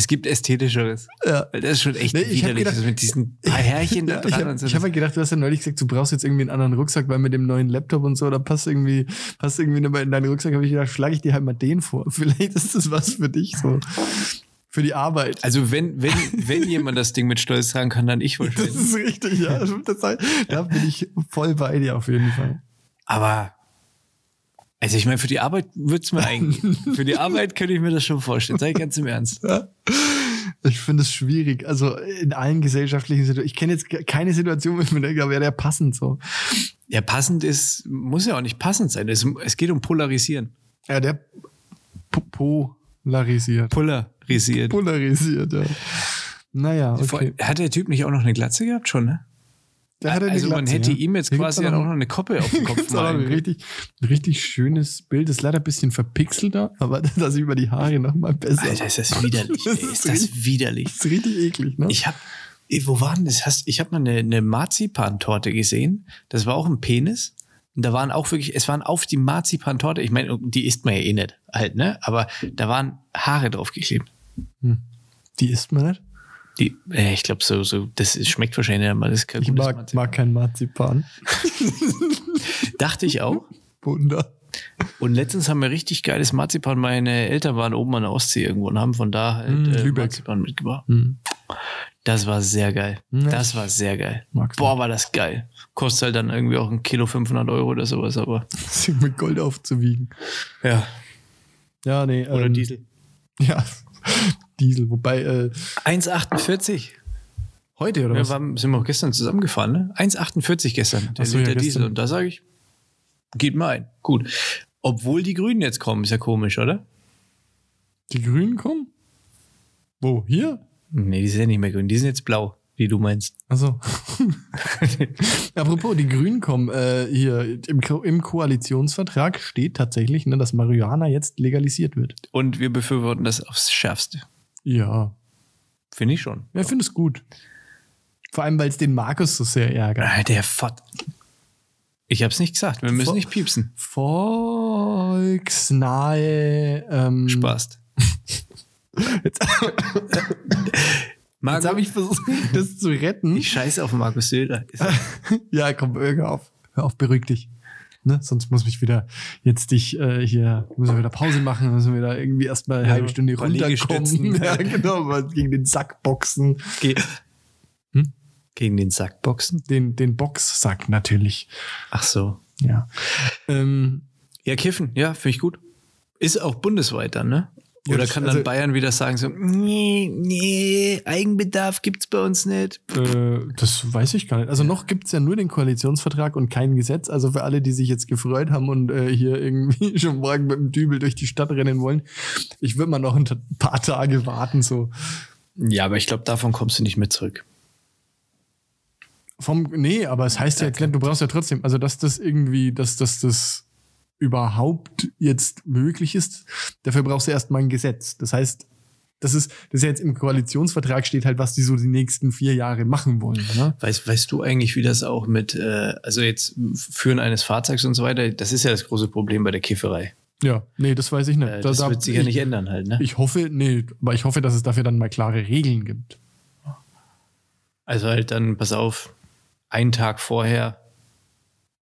es gibt ästhetischeres. Ja. Weil das ist schon echt Nee, widerlich. gedacht- mit diesen paar Härchen (laughs) da dran. ich habe so. hab halt gedacht, du hast ja neulich gesagt, du brauchst jetzt irgendwie einen anderen Rucksack, weil mit dem neuen Laptop und so, da passt irgendwie, passt irgendwie in deinen Rucksack. habe ich gedacht, schlage ich dir halt mal den vor. (laughs) Vielleicht ist das was für dich so. Für die Arbeit. also wenn, wenn, wenn jemand das Ding mit Stolz tragen kann, dann ich Das wahrscheinlich. ist richtig, ja. Das, heißt, da bin ich voll bei dir auf jeden Fall. Aber also ich meine, für die Arbeit würde es mir eigentlich. (laughs) für die Arbeit könnte ich mir das schon vorstellen. Sei ganz im Ernst. Ich finde es schwierig. Also in allen gesellschaftlichen Situationen. Ich kenne jetzt keine Situation, wo ich mir denke, da wäre der passend so. Ja, passend ist, muss ja auch nicht passend sein. Es, es geht um Polarisieren. Ja, der po polarisiert. Polarisiert. Polarisiert, ja. Naja, okay. Hat der Typ nicht auch noch eine Glatze gehabt schon, ne? Da hat eine also man hätte ja. ihm jetzt quasi gibt's auch noch eine Koppe auf den (laughs) Kopf ein malen können. richtig, ein richtig schönes Bild. Ist leider ein bisschen verpixelter, aber (laughs) das über die Haare nochmal besser. Alter, ist das widerlich. (laughs) Das ist ist das richtig- widerlich. Das ist richtig eklig, ne? Ich hab, ey, wo war denn das? Ich habe mal eine, eine Marzipantorte gesehen. Das war auch ein Penis. Und da waren auch wirklich, es waren auf die Marzipantorte, ich meine, die isst man ja eh nicht halt, ne? Aber da waren Haare draufgeklebt. die isst man nicht. Die, äh, ich glaube, so, so, das ist- schmeckt wahrscheinlich aber das kein Ich mag, Marzipan. mag kein Marzipan. Dachte ich auch. Wunder. Und letztens haben wir richtig geiles Marzipan. Meine Eltern waren oben an der Ostsee irgendwo und haben von da halt Mm, äh. Marzipan mitgebracht. Hm. Das war sehr geil. Ja, Das war sehr geil. mag's Boah, war das geil. Kostet halt dann irgendwie auch ein Kilo 500 Euro oder sowas, aber (laughs) Sie mit Gold aufzuwiegen. ja. Ja, nee. Oder ähm, Diesel. (laughs) Ja, (laughs) Diesel. Wobei, äh, 1,48. heute oder Wir waren, sind wir auch gestern zusammengefahren, ne? 1,48 gestern, der Ach so, ja, Liter gestern. Diesel. Und da sage ich, geht mal ein. Gut. Obwohl die Grünen jetzt kommen, ist ja komisch, oder? Die Grünen kommen? Wo? Hier? Nee, die sind ja nicht mehr grün, die sind jetzt blau, wie du meinst. Achso. (laughs) Apropos, die Grünen kommen. Äh, hier im, Ko im Koalitionsvertrag steht tatsächlich, ne, dass Marihuana jetzt legalisiert wird. Und wir befürworten das aufs Schärfste. Ja. Finde ich schon. Ja, ich finde es gut. Vor allem, weil es den Markus so sehr ärgert. Ah, Der Fott. Ich hab's nicht gesagt. Wir müssen Vo- nicht piepsen. Volksnahe. Ähm, Spaß. Jetzt, (laughs) (laughs) Marco, jetzt habe ich versucht, (laughs) das zu retten. ich scheiße auf Markus Söder. (laughs) Ja, komm, hör auf. Hör auf, beruhig dich. Ne? Sonst muss mich wieder jetzt dich äh, hier, müssen wir wieder Pause machen, müssen wir da irgendwie erstmal eine Ja, halbe Stunde runterkommen. (laughs) Ja, genau, mal gegen den Sack boxen. Ge Hm? Gegen den Sack boxen? Den, den Boxsack natürlich. Ach so. Ja. Ähm, Ja, kiffen, ja, finde ich gut. Ist auch bundesweit dann, ne? Ja, Oder das- kann dann also- Bayern wieder sagen so, nee, nee, Eigenbedarf gibt's bei uns nicht. äh, das weiß ich gar nicht. Also noch gibt's ja nur den Koalitionsvertrag und kein Gesetz. Also für alle, die sich jetzt gefreut haben und äh, hier irgendwie (laughs) schon morgen mit dem Dübel durch die Stadt rennen wollen, ich würde mal noch ein paar Tage warten, so. Ja, aber ich glaube, davon kommst du nicht mehr zurück. Vom, nee, aber es heißt ja, jetzt nicht, du brauchst ja trotzdem, also dass das irgendwie, dass, dass das überhaupt jetzt möglich ist, dafür brauchst du erstmal ein Gesetz. Das heißt, das ist, das ist jetzt im Koalitionsvertrag steht halt, was die so die nächsten vier Jahre machen wollen. Ne? Weißt, weißt du eigentlich, wie das auch mit, äh, also jetzt Führen eines Fahrzeugs und so weiter, das ist ja das große Problem bei der Kifferei. Ja, nee, das weiß ich nicht. Äh, Da- das da- wird sich ja ich, nicht ändern halt, ne? Ich hoffe, nee, aber ich hoffe, dass es dafür dann mal klare Regeln gibt. Also halt dann, pass auf, einen Tag vorher,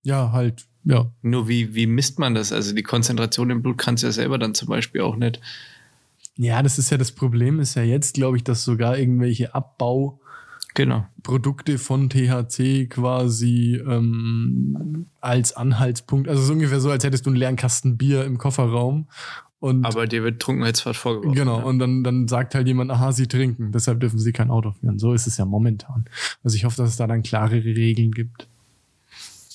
Ja, halt, ja. nur wie, wie misst man das? Also die Konzentration im Blut kannst du ja selber dann zum Beispiel auch nicht. Ja, das ist ja das Problem, ist ja jetzt, glaube ich, dass sogar irgendwelche Abbau Genau. Produkte von THC quasi ähm, als Anhaltspunkt. Also so ungefähr so, als hättest du einen leeren Kasten Bier im Kofferraum. Und Aber dir wird Trunkenheitsfahrt vorgeworfen. genau, ne? und dann, dann sagt halt jemand, aha, sie trinken, deshalb dürfen sie kein Auto führen. So ist es ja momentan. Also ich hoffe, dass es da dann klarere Regeln gibt.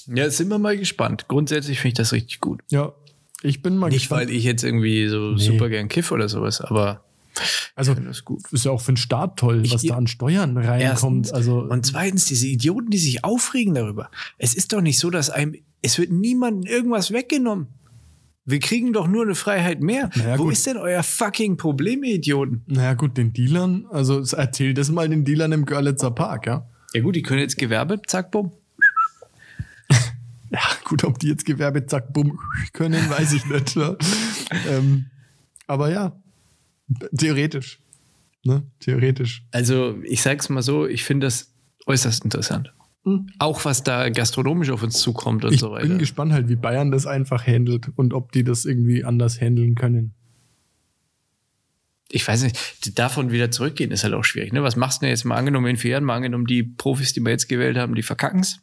Ja, sind wir mal gespannt. Grundsätzlich finde ich das richtig gut. Ja, ich bin mal Nicht, weil ich jetzt irgendwie so Nee. super gern kiff oder sowas, aber Also gut. ist ja auch für den Staat toll, Ich- was da an Steuern reinkommt. Erstens. Also Und zweitens, diese Idioten, die sich aufregen darüber. Es ist doch nicht so, dass einem, es wird niemandem irgendwas weggenommen. Wir kriegen doch nur eine Freiheit mehr. Naja, Wo gut. ist denn euer fucking Problem, ihr Idioten? Naja, gut, den Dealern, also erzähl das mal den Dealern im Görlitzer Park, ja. Ja gut, die können jetzt Gewerbe, zack, bumm. Ja, gut, ob die jetzt Gewerbe, zack, bumm, können, weiß ich nicht. Ne? (laughs) ähm, aber ja, theoretisch. Ne? Theoretisch. Also ich sag's mal so, ich finde das äußerst interessant. Hm. Auch was da gastronomisch auf uns zukommt und Ich so weiter. bin gespannt halt, wie Bayern das einfach handelt und ob die das irgendwie anders handeln können. ich weiß nicht, davon wieder zurückgehen ist halt auch schwierig. Ne? Was machst du denn jetzt mal angenommen in vier Jahren, mal angenommen die Profis, die wir jetzt gewählt haben, die verkacken's?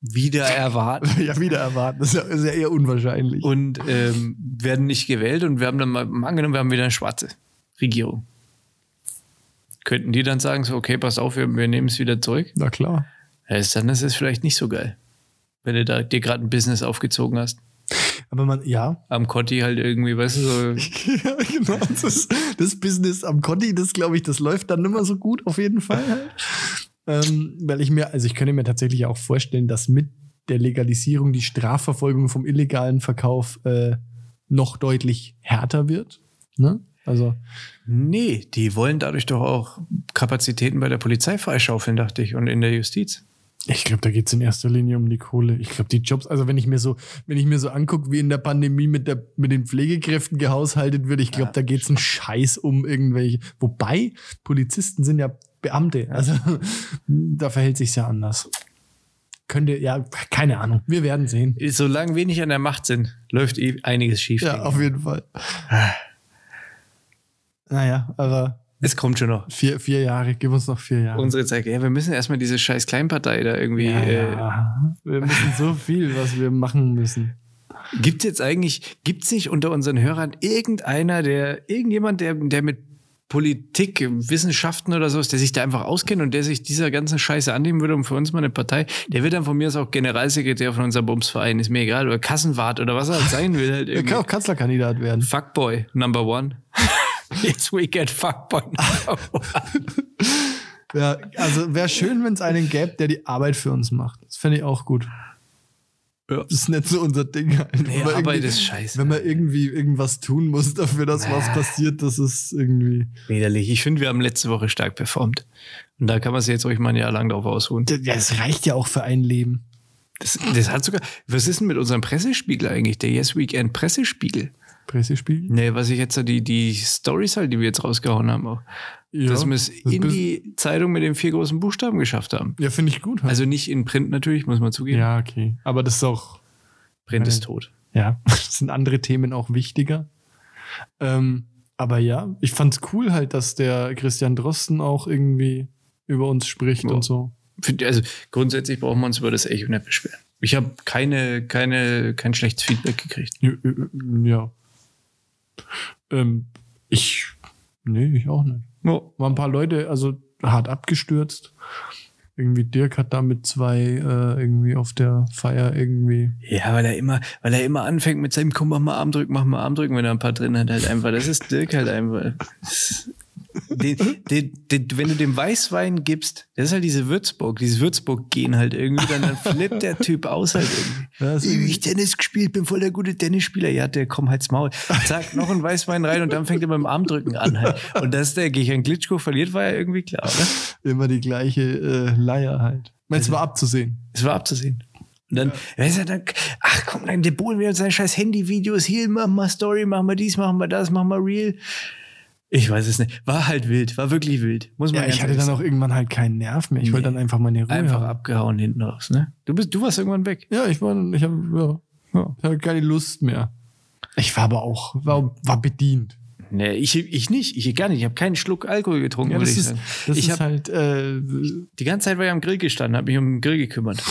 Wieder (laughs) erwarten. ja, wieder erwarten. Das ist ja, eher unwahrscheinlich. und ähm, werden nicht gewählt und wir haben dann mal, angenommen, wir haben wieder eine schwarze Regierung. Könnten die dann sagen, so, okay, pass auf, wir, wir nehmen es wieder zurück? Na klar. Ja, ist dann ist es vielleicht nicht so geil. Wenn du da dir gerade ein Business aufgezogen hast. Aber man, ja. Am Conti halt irgendwie, weißt du, so, (laughs) ja, genau. Das, das Business am Conti, das glaube ich, das läuft dann immer so gut, auf jeden Fall. Ähm, weil ich mir, also ich könnte mir tatsächlich auch vorstellen, dass mit der Legalisierung die Strafverfolgung vom illegalen Verkauf äh, noch deutlich härter wird. Ne? Also, nee, die wollen dadurch doch auch Kapazitäten bei der Polizei freischaufeln, dachte ich, und in der Justiz. ich glaube, da geht es in erster Linie um die Kohle. Ich glaube, die Jobs, also wenn ich mir so, wenn ich mir so angucke, wie in der Pandemie mit, der, mit den Pflegekräften gehaushaltet wird, ich glaube, Ja, da geht es einen Scheiß um irgendwelche. Wobei, Polizisten sind ja Beamte. Also da verhält sich ja anders. Könnte, ja, keine Ahnung. Wir werden sehen. Solange wir nicht an der Macht sind, läuft eh einiges schief. Ja, auf jeden Fall. Naja, aber es kommt schon noch. vier, vier Jahre, gib uns noch vier Jahre. Unsere Zeit, ja, wir müssen erstmal diese scheiß Kleinpartei da irgendwie. ja, Äh, ja. Wir müssen so viel, was wir machen müssen. Gibt es jetzt eigentlich, gibt es nicht unter unseren Hörern irgendeiner, der, irgendjemand, der, der mit Politik, Wissenschaften oder so ist, der sich da einfach auskennt und der sich dieser ganzen Scheiße annehmen würde und für uns mal eine Partei, der wird dann von mir aus auch Generalsekretär von unserem Bumsverein, ist mir egal, oder Kassenwart oder was er halt sein will. Halt (laughs) Er kann auch Kanzlerkandidat werden. Fuckboy, number one. (laughs) yes, we get Fuckboy number one. (laughs) Ja, also wäre schön, wenn es einen gäbe, der die Arbeit für uns macht. Das fände ich auch gut. Ja. Das ist nicht so unser Ding. Halt. Nee, Wenn man Arbeit irgendwie- ist scheiße. Wenn man irgendwie irgendwas tun muss dafür, dass was Na. passiert, das ist irgendwie. Widerlich. Ich finde, wir haben letzte Woche stark performt. Und da kann man sich jetzt ruhig mal ein Jahr lang drauf ausruhen. Das reicht ja auch für ein Leben. Das, das hat sogar. Was ist denn mit unserem Pressespiegel eigentlich? Der Yes Weekend Pressespiegel. Pressespiegel? Nee, was ich jetzt die, die Stories halt, die wir jetzt rausgehauen haben, auch. Ja, dass wir es das in die Zeitung mit den vier großen Buchstaben geschafft haben. ja finde ich gut. Halt. Also nicht in Print natürlich, muss man zugeben. ja, okay. Aber das ist auch, Print Nein. ist tot. ja, (laughs) sind andere Themen auch wichtiger. Ähm, aber ja, ich fand's cool halt, dass der Christian Drosten auch irgendwie über uns spricht Ja. und so. Also grundsätzlich brauchen wir uns über das Echo nicht beschweren. Ich habe keine, keine, kein schlechtes Feedback gekriegt. Ja. Ähm, ich, nee, ich auch nicht. Ja. Waren ein paar Leute, also hart abgestürzt. Irgendwie Dirk hat da mit zwei äh, irgendwie auf der Feier irgendwie. Ja, weil er immer, weil er immer anfängt mit seinem Komm, mach mal Armdrücken, mach mal Armdrücken, wenn er ein paar drin hat, halt einfach. Das ist Dirk halt einfach. Das- Den, den, den, wenn du dem Weißwein gibst, das ist halt diese Würzburg, dieses Würzburg-Gen halt irgendwie, dann, dann flippt der Typ aus halt irgendwie. Ja, ist ich Tennis gespielt, bin voll der gute Tennisspieler. Ja, der komm halt's Maul. Zack, noch ein Weißwein rein und dann fängt er beim Armdrücken an halt. Und dass der gegen Glitschko verliert, war ja irgendwie klar, oder? immer die gleiche äh, Leier halt. Es war abzusehen. Es war abzusehen. Und dann, weißt du, dann, ach komm, dann debohlen wir uns seine scheiß Handyvideos. Hier, machen wir Story, machen wir dies, machen wir das, machen wir Real. Ich weiß es nicht. War halt wild, war wirklich wild. Muss man Ja, ich hatte dann auch irgendwann halt keinen Nerv mehr. Ich wollte Nee. dann einfach meine Ruhe einfach haben. abgehauen hinten raus, ne? Du bist, du warst irgendwann weg. Ja, ich war, ich habe ja, ja, ich hatte keine Lust mehr. Ich war aber auch, war, war bedient. Nee, ich, ich nicht. Ich gar nicht. Ich habe keinen Schluck Alkohol getrunken, Ja, würde das ich ist, sagen. das ich ist habe halt, äh, die ganze Zeit war ich am Grill gestanden, habe mich um den Grill gekümmert.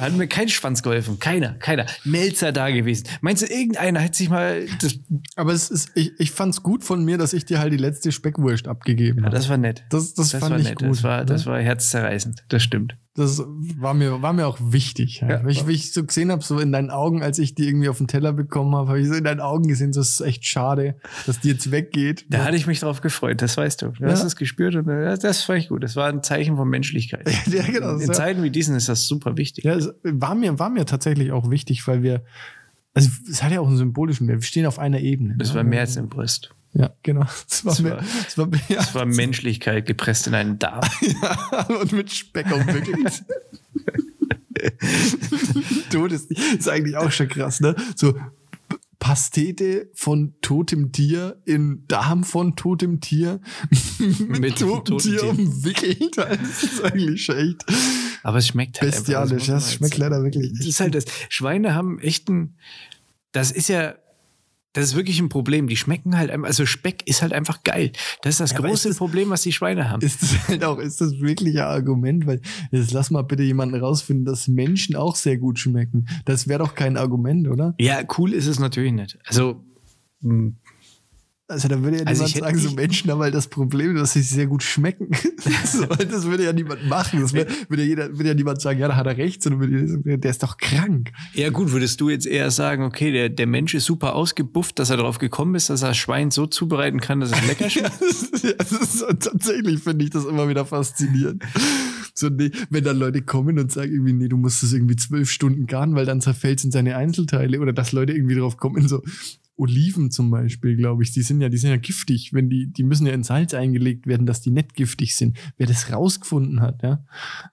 Hat mir kein Schwanz geholfen. Keiner, keiner. Melzer da gewesen. Meinst du, irgendeiner hat sich mal. Das, aber es ist, ich, ich fand's gut von mir, dass ich dir halt die letzte Speckwurst abgegeben ja, habe. das war nett. Das, das, Das fand war ich nett. gut. Das war, das ne? war herzzerreißend. Das stimmt. Das war mir, war mir auch wichtig. Halt. Ja. Weil ich, wie ich so gesehen habe, so in deinen Augen, als ich die irgendwie auf den Teller bekommen habe, habe ich so in deinen Augen gesehen, so ist echt schade, dass die jetzt weggeht. Da hatte ich mich drauf gefreut, das weißt du. Du Ja. hast es gespürt und äh, das war ich gut. Das war ein Zeichen von Menschlichkeit. (laughs) ja, genau. In so. Zeiten wie diesen ist das super wichtig. Ja, es war mir, war mir tatsächlich auch wichtig, weil wir, also es hat ja auch einen symbolischen Wert. Wir stehen auf einer Ebene. Das ne? war mehr als im Brust. Ja, genau. Es war war- war. Das war Menschlichkeit gepresst in einen Darm. (laughs) Ja, und mit Speck umwickelt. (laughs) Tod ist, ist eigentlich auch schon krass, ne? So Pastete von totem Tier in Darm von totem Tier mit, (laughs) Mit totem totem Tier Tier. umwickelt. Das ist eigentlich schon echt Aber es schmeckt halt bestialisch. einfach. Das schmeckt halt sagen. leider wirklich. Das ist halt das. Schweine haben echt ein. Das ist ja. Das ist wirklich ein Problem. Die schmecken halt einfach. Also Speck ist halt einfach geil. Das ist das Ja, große ist das- Problem, was die Schweine haben. Ist das halt auch, ist das wirklich ein Argument? Weil, jetzt lass mal bitte jemanden rausfinden, dass Menschen auch sehr gut schmecken. Das wäre doch kein Argument, oder? Ja, cool ist es natürlich nicht. Also. mh, Also da würde ja Also niemand sagen, so Menschen haben halt das Problem, dass sie sehr gut schmecken. (laughs) so, das würde ja niemand machen. Das würde, ja jeder, würde ja niemand sagen, ja, da hat er recht, sondern würde jeder sagen, der ist doch krank. Ja, gut, würdest du jetzt eher sagen, okay, der, der Mensch ist super ausgebufft, dass er darauf gekommen ist, dass er Schwein so zubereiten kann, dass es lecker (laughs) schmeckt? ja, das ist so, tatsächlich finde ich das immer wieder faszinierend. So, nee, wenn dann Leute kommen und sagen irgendwie, nee, du musst das irgendwie zwölf Stunden garen, weil dann zerfällt es in seine Einzelteile. Oder dass Leute irgendwie drauf kommen, so Oliven zum Beispiel, glaube ich, die sind ja, die sind ja giftig. Wenn die, die müssen ja in Salz eingelegt werden, dass die nicht giftig sind. Wer das rausgefunden hat, ja.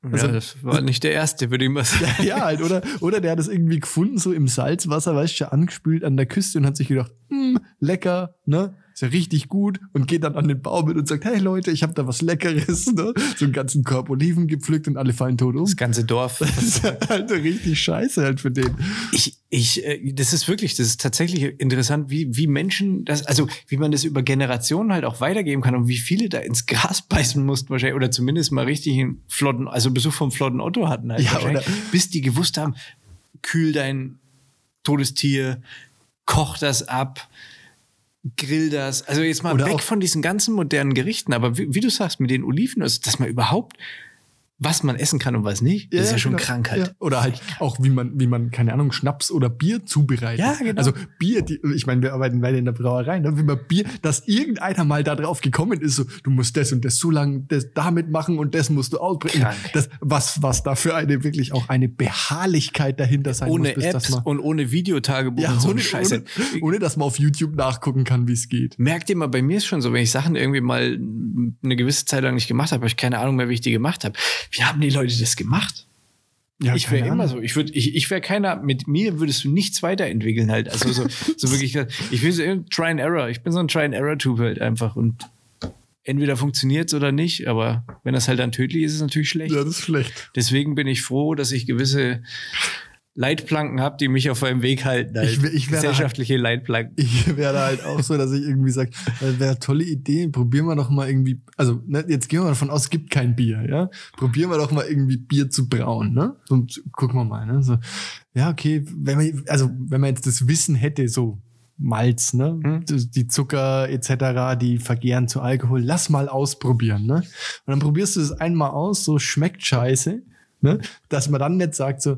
Also- ja, das war nicht der erste, würde ich mal (laughs) sagen. Ja, halt, oder, oder der hat das irgendwie gefunden, so im Salzwasser, weißt du, angespült an der Küste und hat sich gedacht, hm, lecker, ne? Ist ja richtig gut und geht dann an den Baum mit und sagt, hey Leute, ich habe da was Leckeres, ne? So einen ganzen Korb Oliven gepflückt und alle fallen tot um. Das ganze Dorf. (laughs) Das ist halt richtig scheiße halt für den. Ich, ich, äh, das ist wirklich, das ist tatsächlich interessant, wie, wie Menschen das, also wie man das über Generationen halt auch weitergeben kann und wie viele da ins Gras beißen mussten wahrscheinlich oder zumindest mal richtig einen flotten, also Besuch vom flotten Otto hatten halt Ja, oder- bis die gewusst haben, kühl dein totes Tier, koch das ab, grill das. Also jetzt mal Oder weg von diesen ganzen modernen Gerichten, aber wie, wie du sagst, mit den Oliven, also, dass man überhaupt was man essen kann und was nicht, das ist ja schon genau. krank halt. Ja. Oder halt auch, wie man, wie man, keine Ahnung, Schnaps oder Bier zubereitet. Ja, genau. Also Bier, die, ich meine, wir arbeiten beide in der Brauerei, ne? wie man Bier, dass irgendeiner mal da drauf gekommen ist, so, du musst das und das so lange das damit machen und das musst du ausbringen. Krank. Das, was, was da für eine wirklich auch eine Beharrlichkeit dahinter sein Ohne muss, bis Apps man, und ohne Videotagebuch ja, und so ohne, Scheiße. ohne, ohne, dass man auf YouTube nachgucken kann, wie es geht. Merkt ihr mal, bei mir ist schon so, wenn ich Sachen irgendwie mal eine gewisse Zeit lang nicht gemacht habe, habe ich keine Ahnung mehr, wie ich die gemacht habe. Wie haben die Leute das gemacht? Ja, ich wäre immer so. Ich würde, ich, ich wäre keiner, mit mir würdest du nichts weiterentwickeln halt. Also so, so (laughs) wirklich, ich will so Try and Error. Ich bin so ein Try and Error-Typ halt einfach und entweder funktioniert oder nicht, aber wenn das halt dann tödlich ist, ist es natürlich schlecht. Ja, das ist schlecht. Deswegen bin ich froh, dass ich gewisse Leitplanken habe, die mich auf meinem Weg halten. Halt. Ich ich Gesellschaftliche Leitplanken. (laughs) Ich wäre halt auch so, dass ich irgendwie sage, das wäre tolle Idee, probieren wir doch mal irgendwie, also ne, jetzt gehen wir davon aus, es gibt kein Bier, ja. Probieren wir doch mal irgendwie Bier zu brauen, ne? Und gucken wir mal, ne? So, ja, okay, wenn man, also wenn man jetzt das Wissen hätte, so Malz, ne? Hm. Die Zucker etc., die vergären zu Alkohol, lass mal ausprobieren, ne? Und dann probierst du es einmal aus, so schmeckt scheiße, ne? Dass man dann nicht sagt so,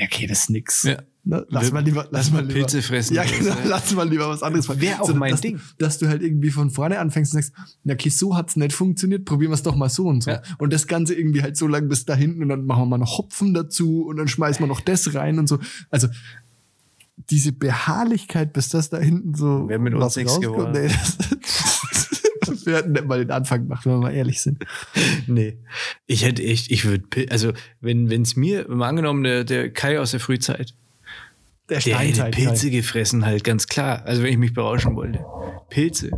okay, das ist nix. Ja. Ne? Lass Wir- mal lieber, lass mal lieber Pilze fressen Ja, genau, lass mal lieber was anderes. Wäre auch So, mein dass, Ding. Dass du halt irgendwie von vorne anfängst und sagst, na okay, so hat's nicht funktioniert, probieren wir es doch mal so und so. Ja. Und das Ganze irgendwie halt so lang bis da hinten und dann machen wir mal noch Hopfen dazu und dann schmeißen wir noch das rein und so. Also diese Beharrlichkeit, bis das da hinten so Wär mit uns was nichts geworden. nee, das, (laughs) wir hätten nicht mal den Anfang gemacht, wenn wir mal ehrlich sind. (laughs) Nee. Ich hätte echt, ich würde, also, wenn es mir, mal angenommen, der, der Kai aus der Frühzeit, Der der hätte. Pilze gefressen, halt, ganz klar. Also, wenn ich mich berauschen wollte. Pilze.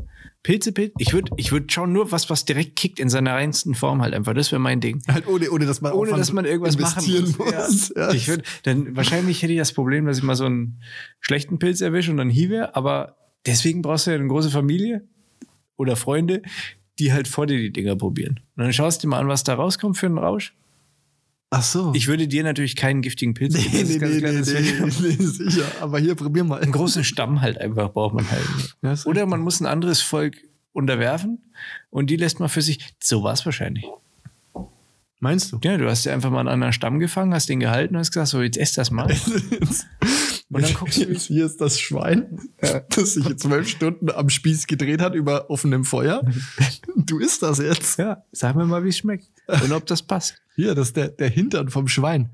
Pilze, Pilze. Ich würde ich würd schauen, nur was, was direkt kickt in seiner reinsten Form halt einfach. Das wäre mein Ding. Halt ohne, ohne dass man Ohne, dass man irgendwas machen muss. muss. Ja. Ja. Ich würd, dann, wahrscheinlich hätte ich das Problem, dass ich mal so einen schlechten Pilz erwische und dann hiebe, aber deswegen brauchst du ja eine große Familie oder Freunde, die halt vor dir die Dinger probieren. Und dann schaust du dir mal an, was da rauskommt für einen Rausch. Ach so. Ich würde dir natürlich keinen giftigen Pilz nee, geben. das nee, ist ganz nee, klar, nee, das nee, nee, (laughs) sicher. Aber hier, probier mal. Einen großen Stamm halt einfach braucht man halt. Ja, Oder man muss ein anderes Volk unterwerfen und die lässt man für sich. So war es wahrscheinlich. Meinst du? Ja, du hast ja einfach mal einen anderen Stamm gefangen, hast den gehalten und hast gesagt, so, jetzt ess das mal. (laughs) (laughs) Und dann guckst du, wie- jetzt, hier ist das Schwein, das sich zwölf Stunden am Spieß gedreht hat über offenem Feuer. (laughs) Du isst das jetzt. Ja, sag mir mal, wie es schmeckt und ob das passt. Hier, das ist der, der Hintern vom Schwein.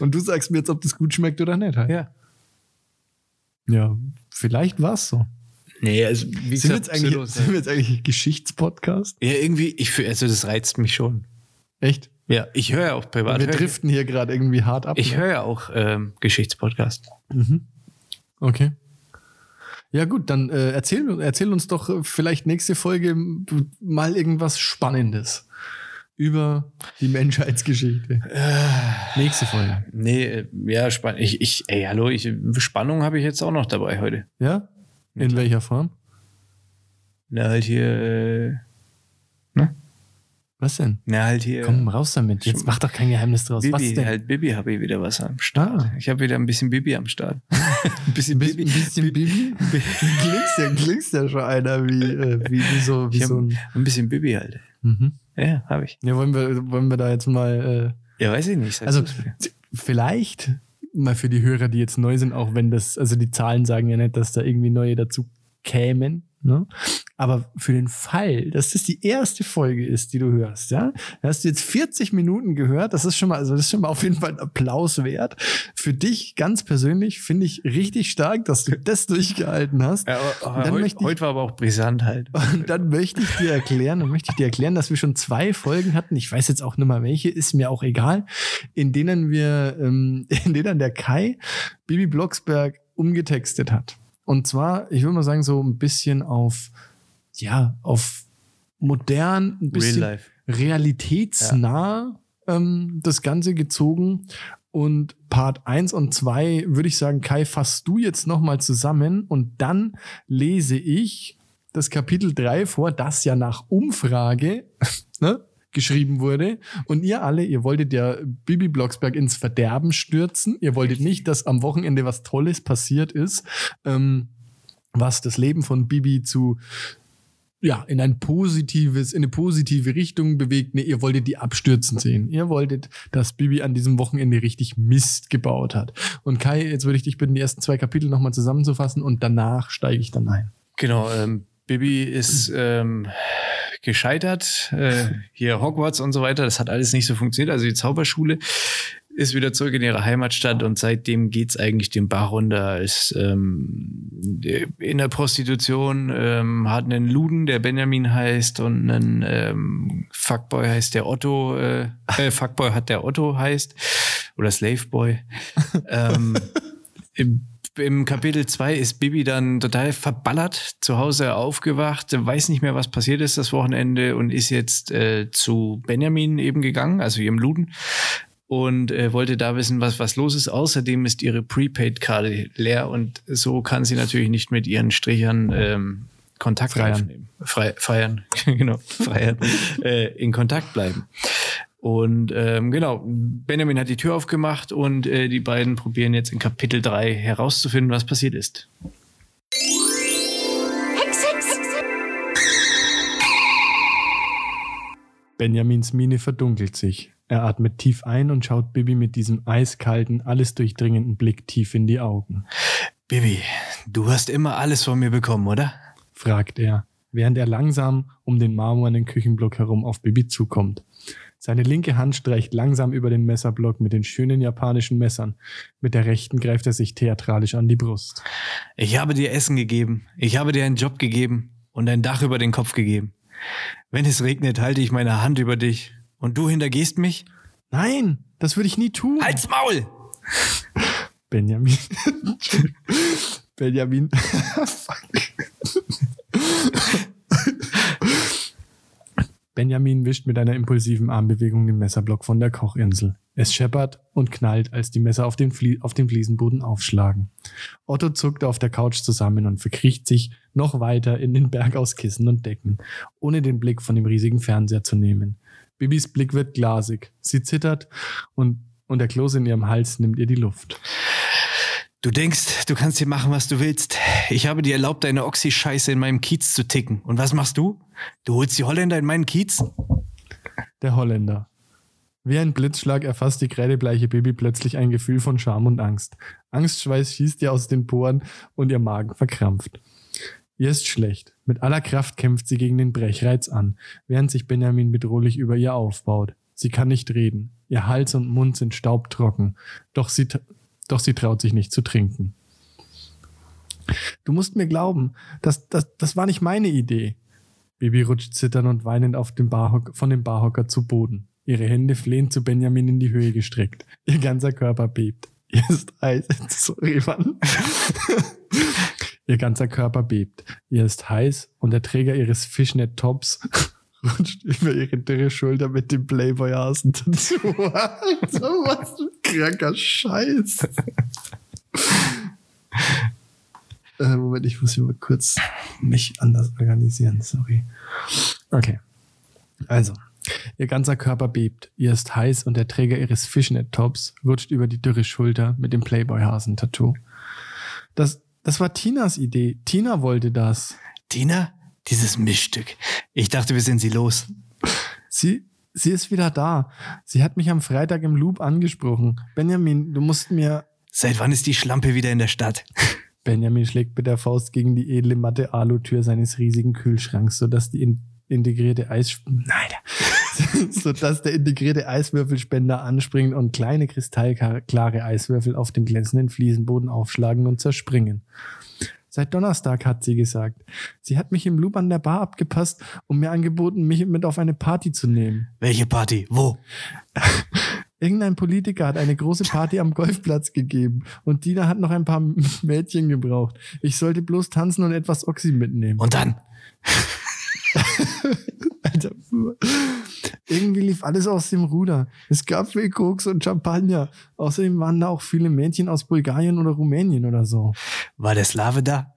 Und du sagst mir jetzt, ob das gut schmeckt oder nicht. Halt. Ja. ja, vielleicht war es so. Nee, also wie Sind wir, gesagt, jetzt eigentlich, sind wir jetzt eigentlich ein Geschichtspodcast? ja, irgendwie, ich also das reizt mich schon. Echt? Ja, ich höre ja auch privat. wir driften hier gerade irgendwie hart ab. Ich ne? höre ja auch ähm, Geschichtspodcast. Mhm. Okay. Ja gut, dann äh, erzähl, erzähl uns doch äh, vielleicht nächste Folge mal irgendwas Spannendes über die Menschheitsgeschichte. nächste Folge. Nee, äh, ja, spannend. Ich, ich, ey, hallo, ich, Spannung habe ich jetzt auch noch dabei heute. Ja? In welcher Form? Na, halt hier, äh, Was denn? na, halt hier. Komm raus damit. Jetzt mach doch kein Geheimnis draus. Was Bibi, denn? halt Bibi habe ich wieder was am Start. Ah. Ich habe wieder ein bisschen Bibi am Start. (laughs) ein bisschen Ein Bibi. bisschen Bibi? (laughs) klingst ja, klingst ja schon einer wie, äh, wie, wie so, wie so ein. ein bisschen Bibi halt. Mhm. Ja, habe ich. Ja, wollen wir, wollen wir da jetzt mal. Äh, Ja, weiß ich nicht. Also vielleicht mal für die Hörer, die jetzt neu sind, auch wenn das, also die Zahlen sagen ja nicht, dass da irgendwie neue dazu kämen. Ne? Aber für den Fall, dass das die erste Folge ist, die du hörst, ja, da hast du jetzt 40 Minuten gehört. Das ist schon mal, also das ist schon mal auf jeden Fall ein Applaus wert. Für dich ganz persönlich finde ich richtig stark, dass du das durchgehalten hast. ja, aber, aber heute, heute war aber auch brisant halt. Und dann möchte ich dir erklären, dann möchte ich dir erklären, dass wir schon zwei Folgen hatten. Ich weiß jetzt auch nicht mal welche, ist mir auch egal, in denen wir, ähm, (laughs) in denen der Kai Bibi Blocksberg umgetextet hat. Und zwar, ich würde mal sagen, so ein bisschen auf, ja, auf modern, ein bisschen realitätsnah ähm, das Ganze gezogen. Und Part 1 und 2 würde ich sagen, Kai, fasst du jetzt nochmal zusammen und dann lese ich das Kapitel 3 vor, das ja nach Umfrage (laughs) ne, geschrieben wurde. Und ihr alle, ihr wolltet ja Bibi Blocksberg ins Verderben stürzen. Ihr wolltet nicht, dass am Wochenende was Tolles passiert ist, ähm, was das Leben von Bibi zu ja, in ein positives, in eine positive Richtung bewegt. Nee, ihr wolltet die abstürzen sehen. Ihr wolltet, dass Bibi an diesem Wochenende richtig Mist gebaut hat. Und Kai, jetzt würde ich dich bitten, die ersten zwei Kapitel nochmal zusammenzufassen und danach steige ich dann ein. Genau, ähm, Bibi ist ähm, gescheitert. Äh, hier Hogwarts und so weiter, das hat alles nicht so funktioniert. Also die Zauberschule ist wieder zurück in ihre Heimatstadt und seitdem geht's eigentlich den Bach runter. Ist ähm, in der Prostitution, ähm, hat einen Luden, der Benjamin heißt, und einen ähm, Fuckboy heißt der Otto. Äh, äh, Fuckboy hat der Otto heißt. Oder Slaveboy. (laughs) ähm, im, Kapitel 2 ist Bibi dann total verballert, zu Hause aufgewacht, weiß nicht mehr, was passiert ist das Wochenende und ist jetzt äh, zu Benjamin eben gegangen, also ihrem Luden und äh, wollte da wissen, was, was los ist. Außerdem ist ihre Prepaid-Karte leer und so kann sie natürlich nicht mit ihren Strichern ähm, Kontakt aufnehmen. Frei, feiern, (laughs) genau, feiern, (laughs) äh, in Kontakt bleiben. Und ähm, genau, Benjamin hat die Tür aufgemacht und äh, die beiden probieren jetzt in Kapitel 3 herauszufinden, was passiert ist. Hex, Hex, Hex. Benjamins Miene verdunkelt sich. Er atmet tief ein und schaut Bibi mit diesem eiskalten, alles durchdringenden Blick tief in die Augen. Bibi, du hast immer alles von mir bekommen, oder? fragt er, während er langsam um den marmornen Küchenblock herum auf Bibi zukommt. Seine linke Hand streicht langsam über den Messerblock mit den schönen japanischen Messern. Mit der rechten greift er sich theatralisch an die Brust. Ich habe dir Essen gegeben, ich habe dir einen Job gegeben und ein Dach über den Kopf gegeben. Wenn es regnet, halte ich meine Hand über dich und du hintergehst mich? Nein, das würde ich nie tun. Halt's Maul! (laughs) Benjamin. (laughs) Benjamin. (laughs) Benjamin wischt mit einer impulsiven Armbewegung den Messerblock von der Kochinsel. Es scheppert und knallt, als die Messer auf den, Flie auf den Fliesenboden aufschlagen. Otto zuckt auf der Couch zusammen und verkriecht sich noch weiter in den Berg aus Kissen und Decken, ohne den Blick von dem riesigen Fernseher zu nehmen. Bibis Blick wird glasig. Sie zittert und, und der Kloß in ihrem Hals nimmt ihr die Luft. Du denkst, du kannst hier machen, was du willst. Ich habe dir erlaubt, deine Oxy-Scheiße in meinem Kiez zu ticken. Und was machst du? Du holst die Holländer in meinen Kiez? Der Holländer. Wie ein Blitzschlag erfasst die kreidebleiche Baby plötzlich ein Gefühl von Scham und Angst. Angstschweiß schießt ihr aus den Poren und ihr Magen verkrampft. Ihr ist schlecht. Mit aller Kraft kämpft sie gegen den Brechreiz an, während sich Benjamin bedrohlich über ihr aufbaut. Sie kann nicht reden. Ihr Hals und Mund sind staubtrocken. Doch sie, doch sie traut sich nicht zu trinken. Du musst mir glauben, das, das, das war nicht meine Idee. Baby rutscht zitternd und weinend auf dem Barhock, von dem Barhocker zu Boden. Ihre Hände flehend zu Benjamin in die Höhe gestreckt. Ihr ganzer Körper bebt. Ihr ist heiß. (laughs) Sorry, Mann. (laughs) Ihr ganzer Körper bebt. Ihr ist heiß und der Träger ihres Fishnet-Tops rutscht über ihre dürre Schulter mit dem Playboy-Hasen dazu. (laughs) Alter, was ein kranker Scheiß. äh, Moment, ich muss hier mal kurz mich anders organisieren. Sorry. Okay. Also, ihr ganzer Körper bebt. Ihr ist heiß und der Träger ihres Fishnet-Tops rutscht über die dürre Schulter mit dem Playboy-Hasen-Tattoo. Das, das war Tinas Idee. Tina wollte das. Tina? Dieses Mischstück. Ich dachte, wir sind sie los. Sie, sie ist wieder da. Sie hat mich am Freitag im Loop angesprochen. Benjamin, du musst mir. Seit wann ist die Schlampe wieder in der Stadt? Benjamin schlägt mit der Faust gegen die edle matte Alutür seines riesigen Kühlschranks, sodass die in integrierte Eis, nein, (laughs) sodass der integrierte Eiswürfelspender anspringt und kleine kristallklare Eiswürfel auf dem glänzenden Fliesenboden aufschlagen und zerspringen. Seit Donnerstag hat sie gesagt. Sie hat mich im Loop an der Bar abgepasst und mir angeboten, mich mit auf eine Party zu nehmen. Welche Party? Wo? (laughs) Irgendein Politiker hat eine große Party am Golfplatz gegeben und Dina hat noch ein paar Mädchen gebraucht. Ich sollte bloß tanzen und etwas Oxy mitnehmen. Und dann? (laughs) Alter, irgendwie lief alles aus dem Ruder. Es gab viel Koks und Champagner. Außerdem waren da auch viele Mädchen aus Bulgarien oder Rumänien oder so. War der Slave da?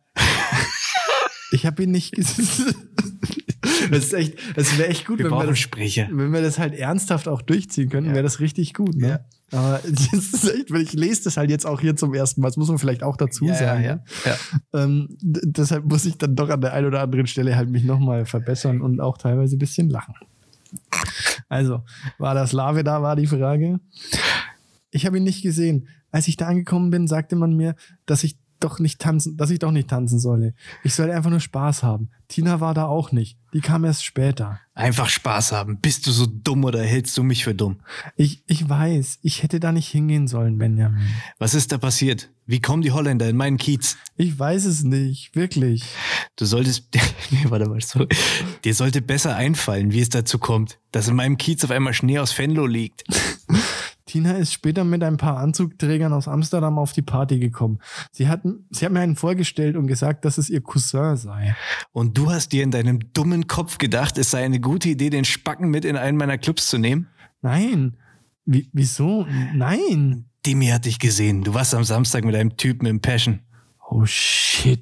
Ich habe ihn nicht gesehen. (laughs) (laughs) Das ist echt, das wäre echt gut, Wir wenn wir, das, Sprecher. wenn wir das halt ernsthaft auch durchziehen könnten, Ja. wäre das richtig gut. Ne? Aber (laughs) das ist echt, ich lese das halt jetzt auch hier zum ersten Mal. Das muss man vielleicht auch dazu Ja, sagen. ja, ne? ja. Ähm, deshalb muss ich dann doch an der einen oder anderen Stelle halt mich nochmal verbessern und auch teilweise ein bisschen lachen. Also, war das Lave da, war die Frage. Ich habe ihn nicht gesehen. Als ich da angekommen bin, sagte man mir, dass ich doch nicht tanzen, dass ich doch nicht tanzen solle. Ich solle einfach nur Spaß haben. Tina war da auch nicht. Die kam erst später. Einfach Spaß haben. Bist du so dumm oder hältst du mich für dumm? Ich, ich weiß, ich hätte da nicht hingehen sollen, Benjamin. Was ist da passiert? Wie kommen die Holländer in meinen Kiez? Ich weiß es nicht, wirklich. Du solltest, (laughs) nee, warte mal, so. dir sollte besser einfallen, wie es dazu kommt, dass in meinem Kiez auf einmal Schnee aus Venlo liegt. (laughs) Tina ist später mit ein paar Anzugträgern aus Amsterdam auf die Party gekommen. Sie hat, sie hat mir einen vorgestellt und gesagt, dass es ihr Cousin sei. Und du hast dir in deinem dummen Kopf gedacht, es sei eine gute Idee, den Spacken mit in einen meiner Clubs zu nehmen? Nein. Wie, wieso? Nein. Demi hat dich gesehen. Du warst am Samstag mit einem Typen im Passion. Oh shit.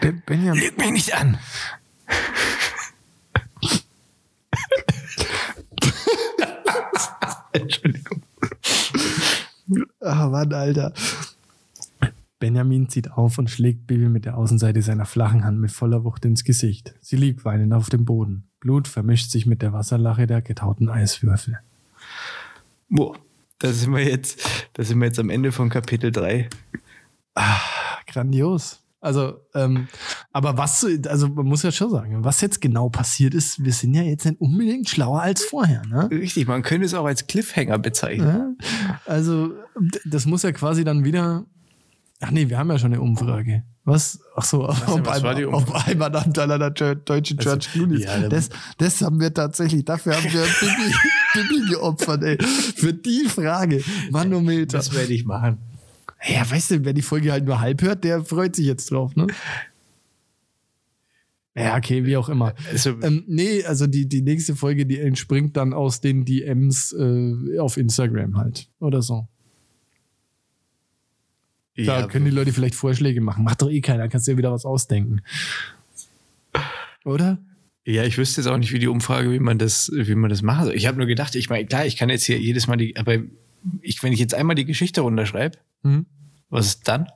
Be Benjamin. Lüg mich nicht an. (laughs) (laughs) Entschuldigung. Ah, Mann, Alter. Benjamin zieht auf und schlägt Bibi mit der Außenseite seiner flachen Hand mit voller Wucht ins Gesicht. Sie liegt weinend auf dem Boden. Blut vermischt sich mit der Wasserlache der getauten Eiswürfel. Boah, da sind wir jetzt, da sind wir jetzt am Ende von Kapitel 3. Grandios. Also, ähm, aber was, also man muss ja schon sagen, was jetzt genau passiert ist, wir sind ja jetzt nicht unbedingt schlauer als vorher, ne? Richtig, man könnte es auch als Cliffhanger bezeichnen. Ja? Also, das muss ja quasi dann wieder. Ach nee, wir haben ja schon eine Umfrage. Was? Ach so, was war die einmal, ob einmal am Chur- deutschen Also, Church Clooney. ja, das, das haben wir tatsächlich, dafür haben wir Bibi, (laughs) Bibi geopfert, ey. Für die Frage. Manometer. Das werde ich machen. Ja, weißt du, wer die Folge halt nur halb hört, der freut sich jetzt drauf, ne? Ja, okay, wie auch immer. Also, Ähm, nee, also die, die nächste Folge, die entspringt dann aus den DMs äh, auf Instagram halt. Oder so. Da ja, können die Leute vielleicht Vorschläge machen. Macht doch eh keiner, kannst dir wieder was ausdenken. Oder? ja, ich wüsste jetzt auch nicht, wie die Umfrage, wie man das, wie man das machen soll. Ich habe nur gedacht, ich meine, klar, ich kann jetzt hier jedes Mal die, aber ich, wenn ich jetzt einmal die Geschichte runterschreibe, Hm? Was ist dann?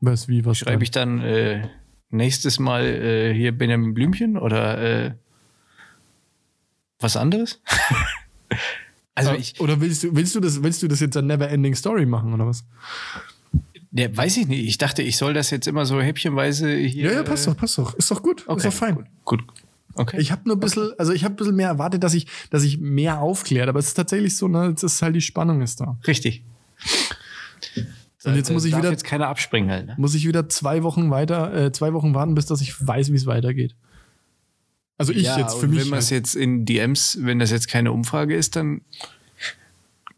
Was, wie, was? Schreibe ich dann äh, nächstes Mal äh, hier Benjamin Blümchen oder äh, was anderes? (laughs) also dann? ich, oder willst du, willst du das, willst du das jetzt ein Never Ending Story machen, oder was? ja, weiß ich nicht. Ich dachte, ich soll das jetzt immer so häppchenweise hier. Ja, ja, passt doch, passt doch. Ist doch gut. Okay, ist doch fein. Gut. Okay. Ich habe nur ein bisschen, also ich habe ein bisschen mehr erwartet, dass ich, dass ich mehr aufkläre, aber es ist tatsächlich so, ne, ist halt die Spannung ist da. Richtig. Und jetzt muss ich wieder- jetzt keiner abspringen halt. Ne? Muss ich wieder zwei Wochen weiter, äh, zwei Wochen warten, bis dass ich weiß, wie es weitergeht. Also ich ja, jetzt für mich. Wenn man es halt. jetzt in DMs, wenn das jetzt keine Umfrage ist, dann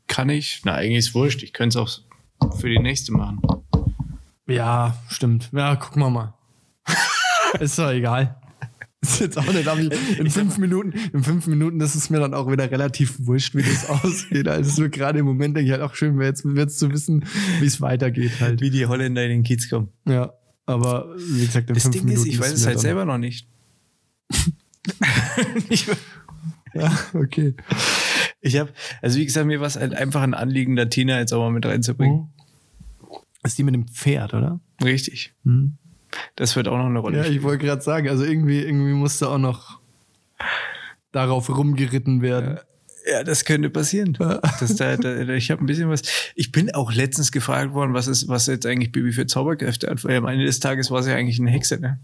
kann ich. Na, eigentlich ist wurscht. Ich könnte es auch für die nächste machen. Ja, stimmt. Ja, gucken wir mal. (laughs) ist doch egal. Ist jetzt auch nicht, ich, in fünf Minuten, in fünf Minuten, das ist mir dann auch wieder relativ wurscht, wie das (laughs) ausgeht. Also nur gerade im Moment denke ich halt auch schön, wäre jetzt, jetzt zu wissen, wie es weitergeht halt. Wie die Holländer in den Kiez kommen. Ja, aber wie gesagt, in Das fünf Ding Minuten ist, ich weiß es halt selber noch nicht. (laughs) ich Ja, okay. ich habe, also wie gesagt, mir war es halt einfach ein Anliegen, da Tina jetzt auch mal mit reinzubringen. Das ist die mit dem Pferd, oder? Richtig. Hm. Das wird auch noch eine Rolle Ja, ich wollte gerade sagen, also irgendwie, irgendwie musste auch noch darauf rumgeritten werden. Ja, das könnte passieren. Das da, da, ich habe ein bisschen was. Ich bin auch letztens gefragt worden, was ist, was jetzt eigentlich Bibi für Zauberkräfte hat, weil am Ende des Tages war sie eigentlich eine Hexe, ne?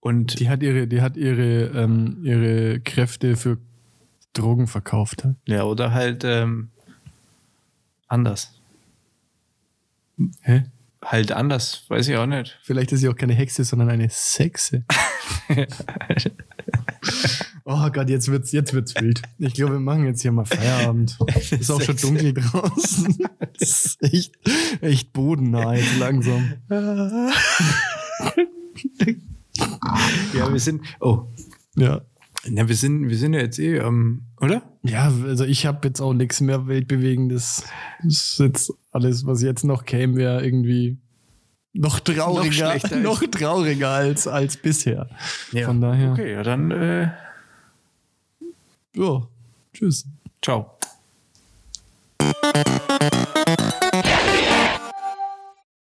Und Die hat ihre, die hat ihre, ähm, ihre Kräfte für Drogen verkauft. ja, oder halt ähm, anders. Hä? Halt anders, weiß ich auch nicht. Vielleicht ist sie auch keine Hexe, sondern eine Sexe. (laughs) oh Gott, jetzt wird's, jetzt wird's wild. Ich glaube, wir machen jetzt hier mal Feierabend. Ist auch schon dunkel draußen. Das ist echt, echt bodennah jetzt langsam. (laughs) ja, wir sind. Oh. Ja. Na, wir sind, wir sind ja jetzt eh, ähm, oder? Ja, also ich habe jetzt auch nichts mehr Weltbewegendes. Das ist jetzt alles, was jetzt noch käme, wäre irgendwie noch trauriger, noch, noch trauriger als, als bisher. Ja. Von daher. Okay, ja, dann. Äh, ja, tschüss. Ciao.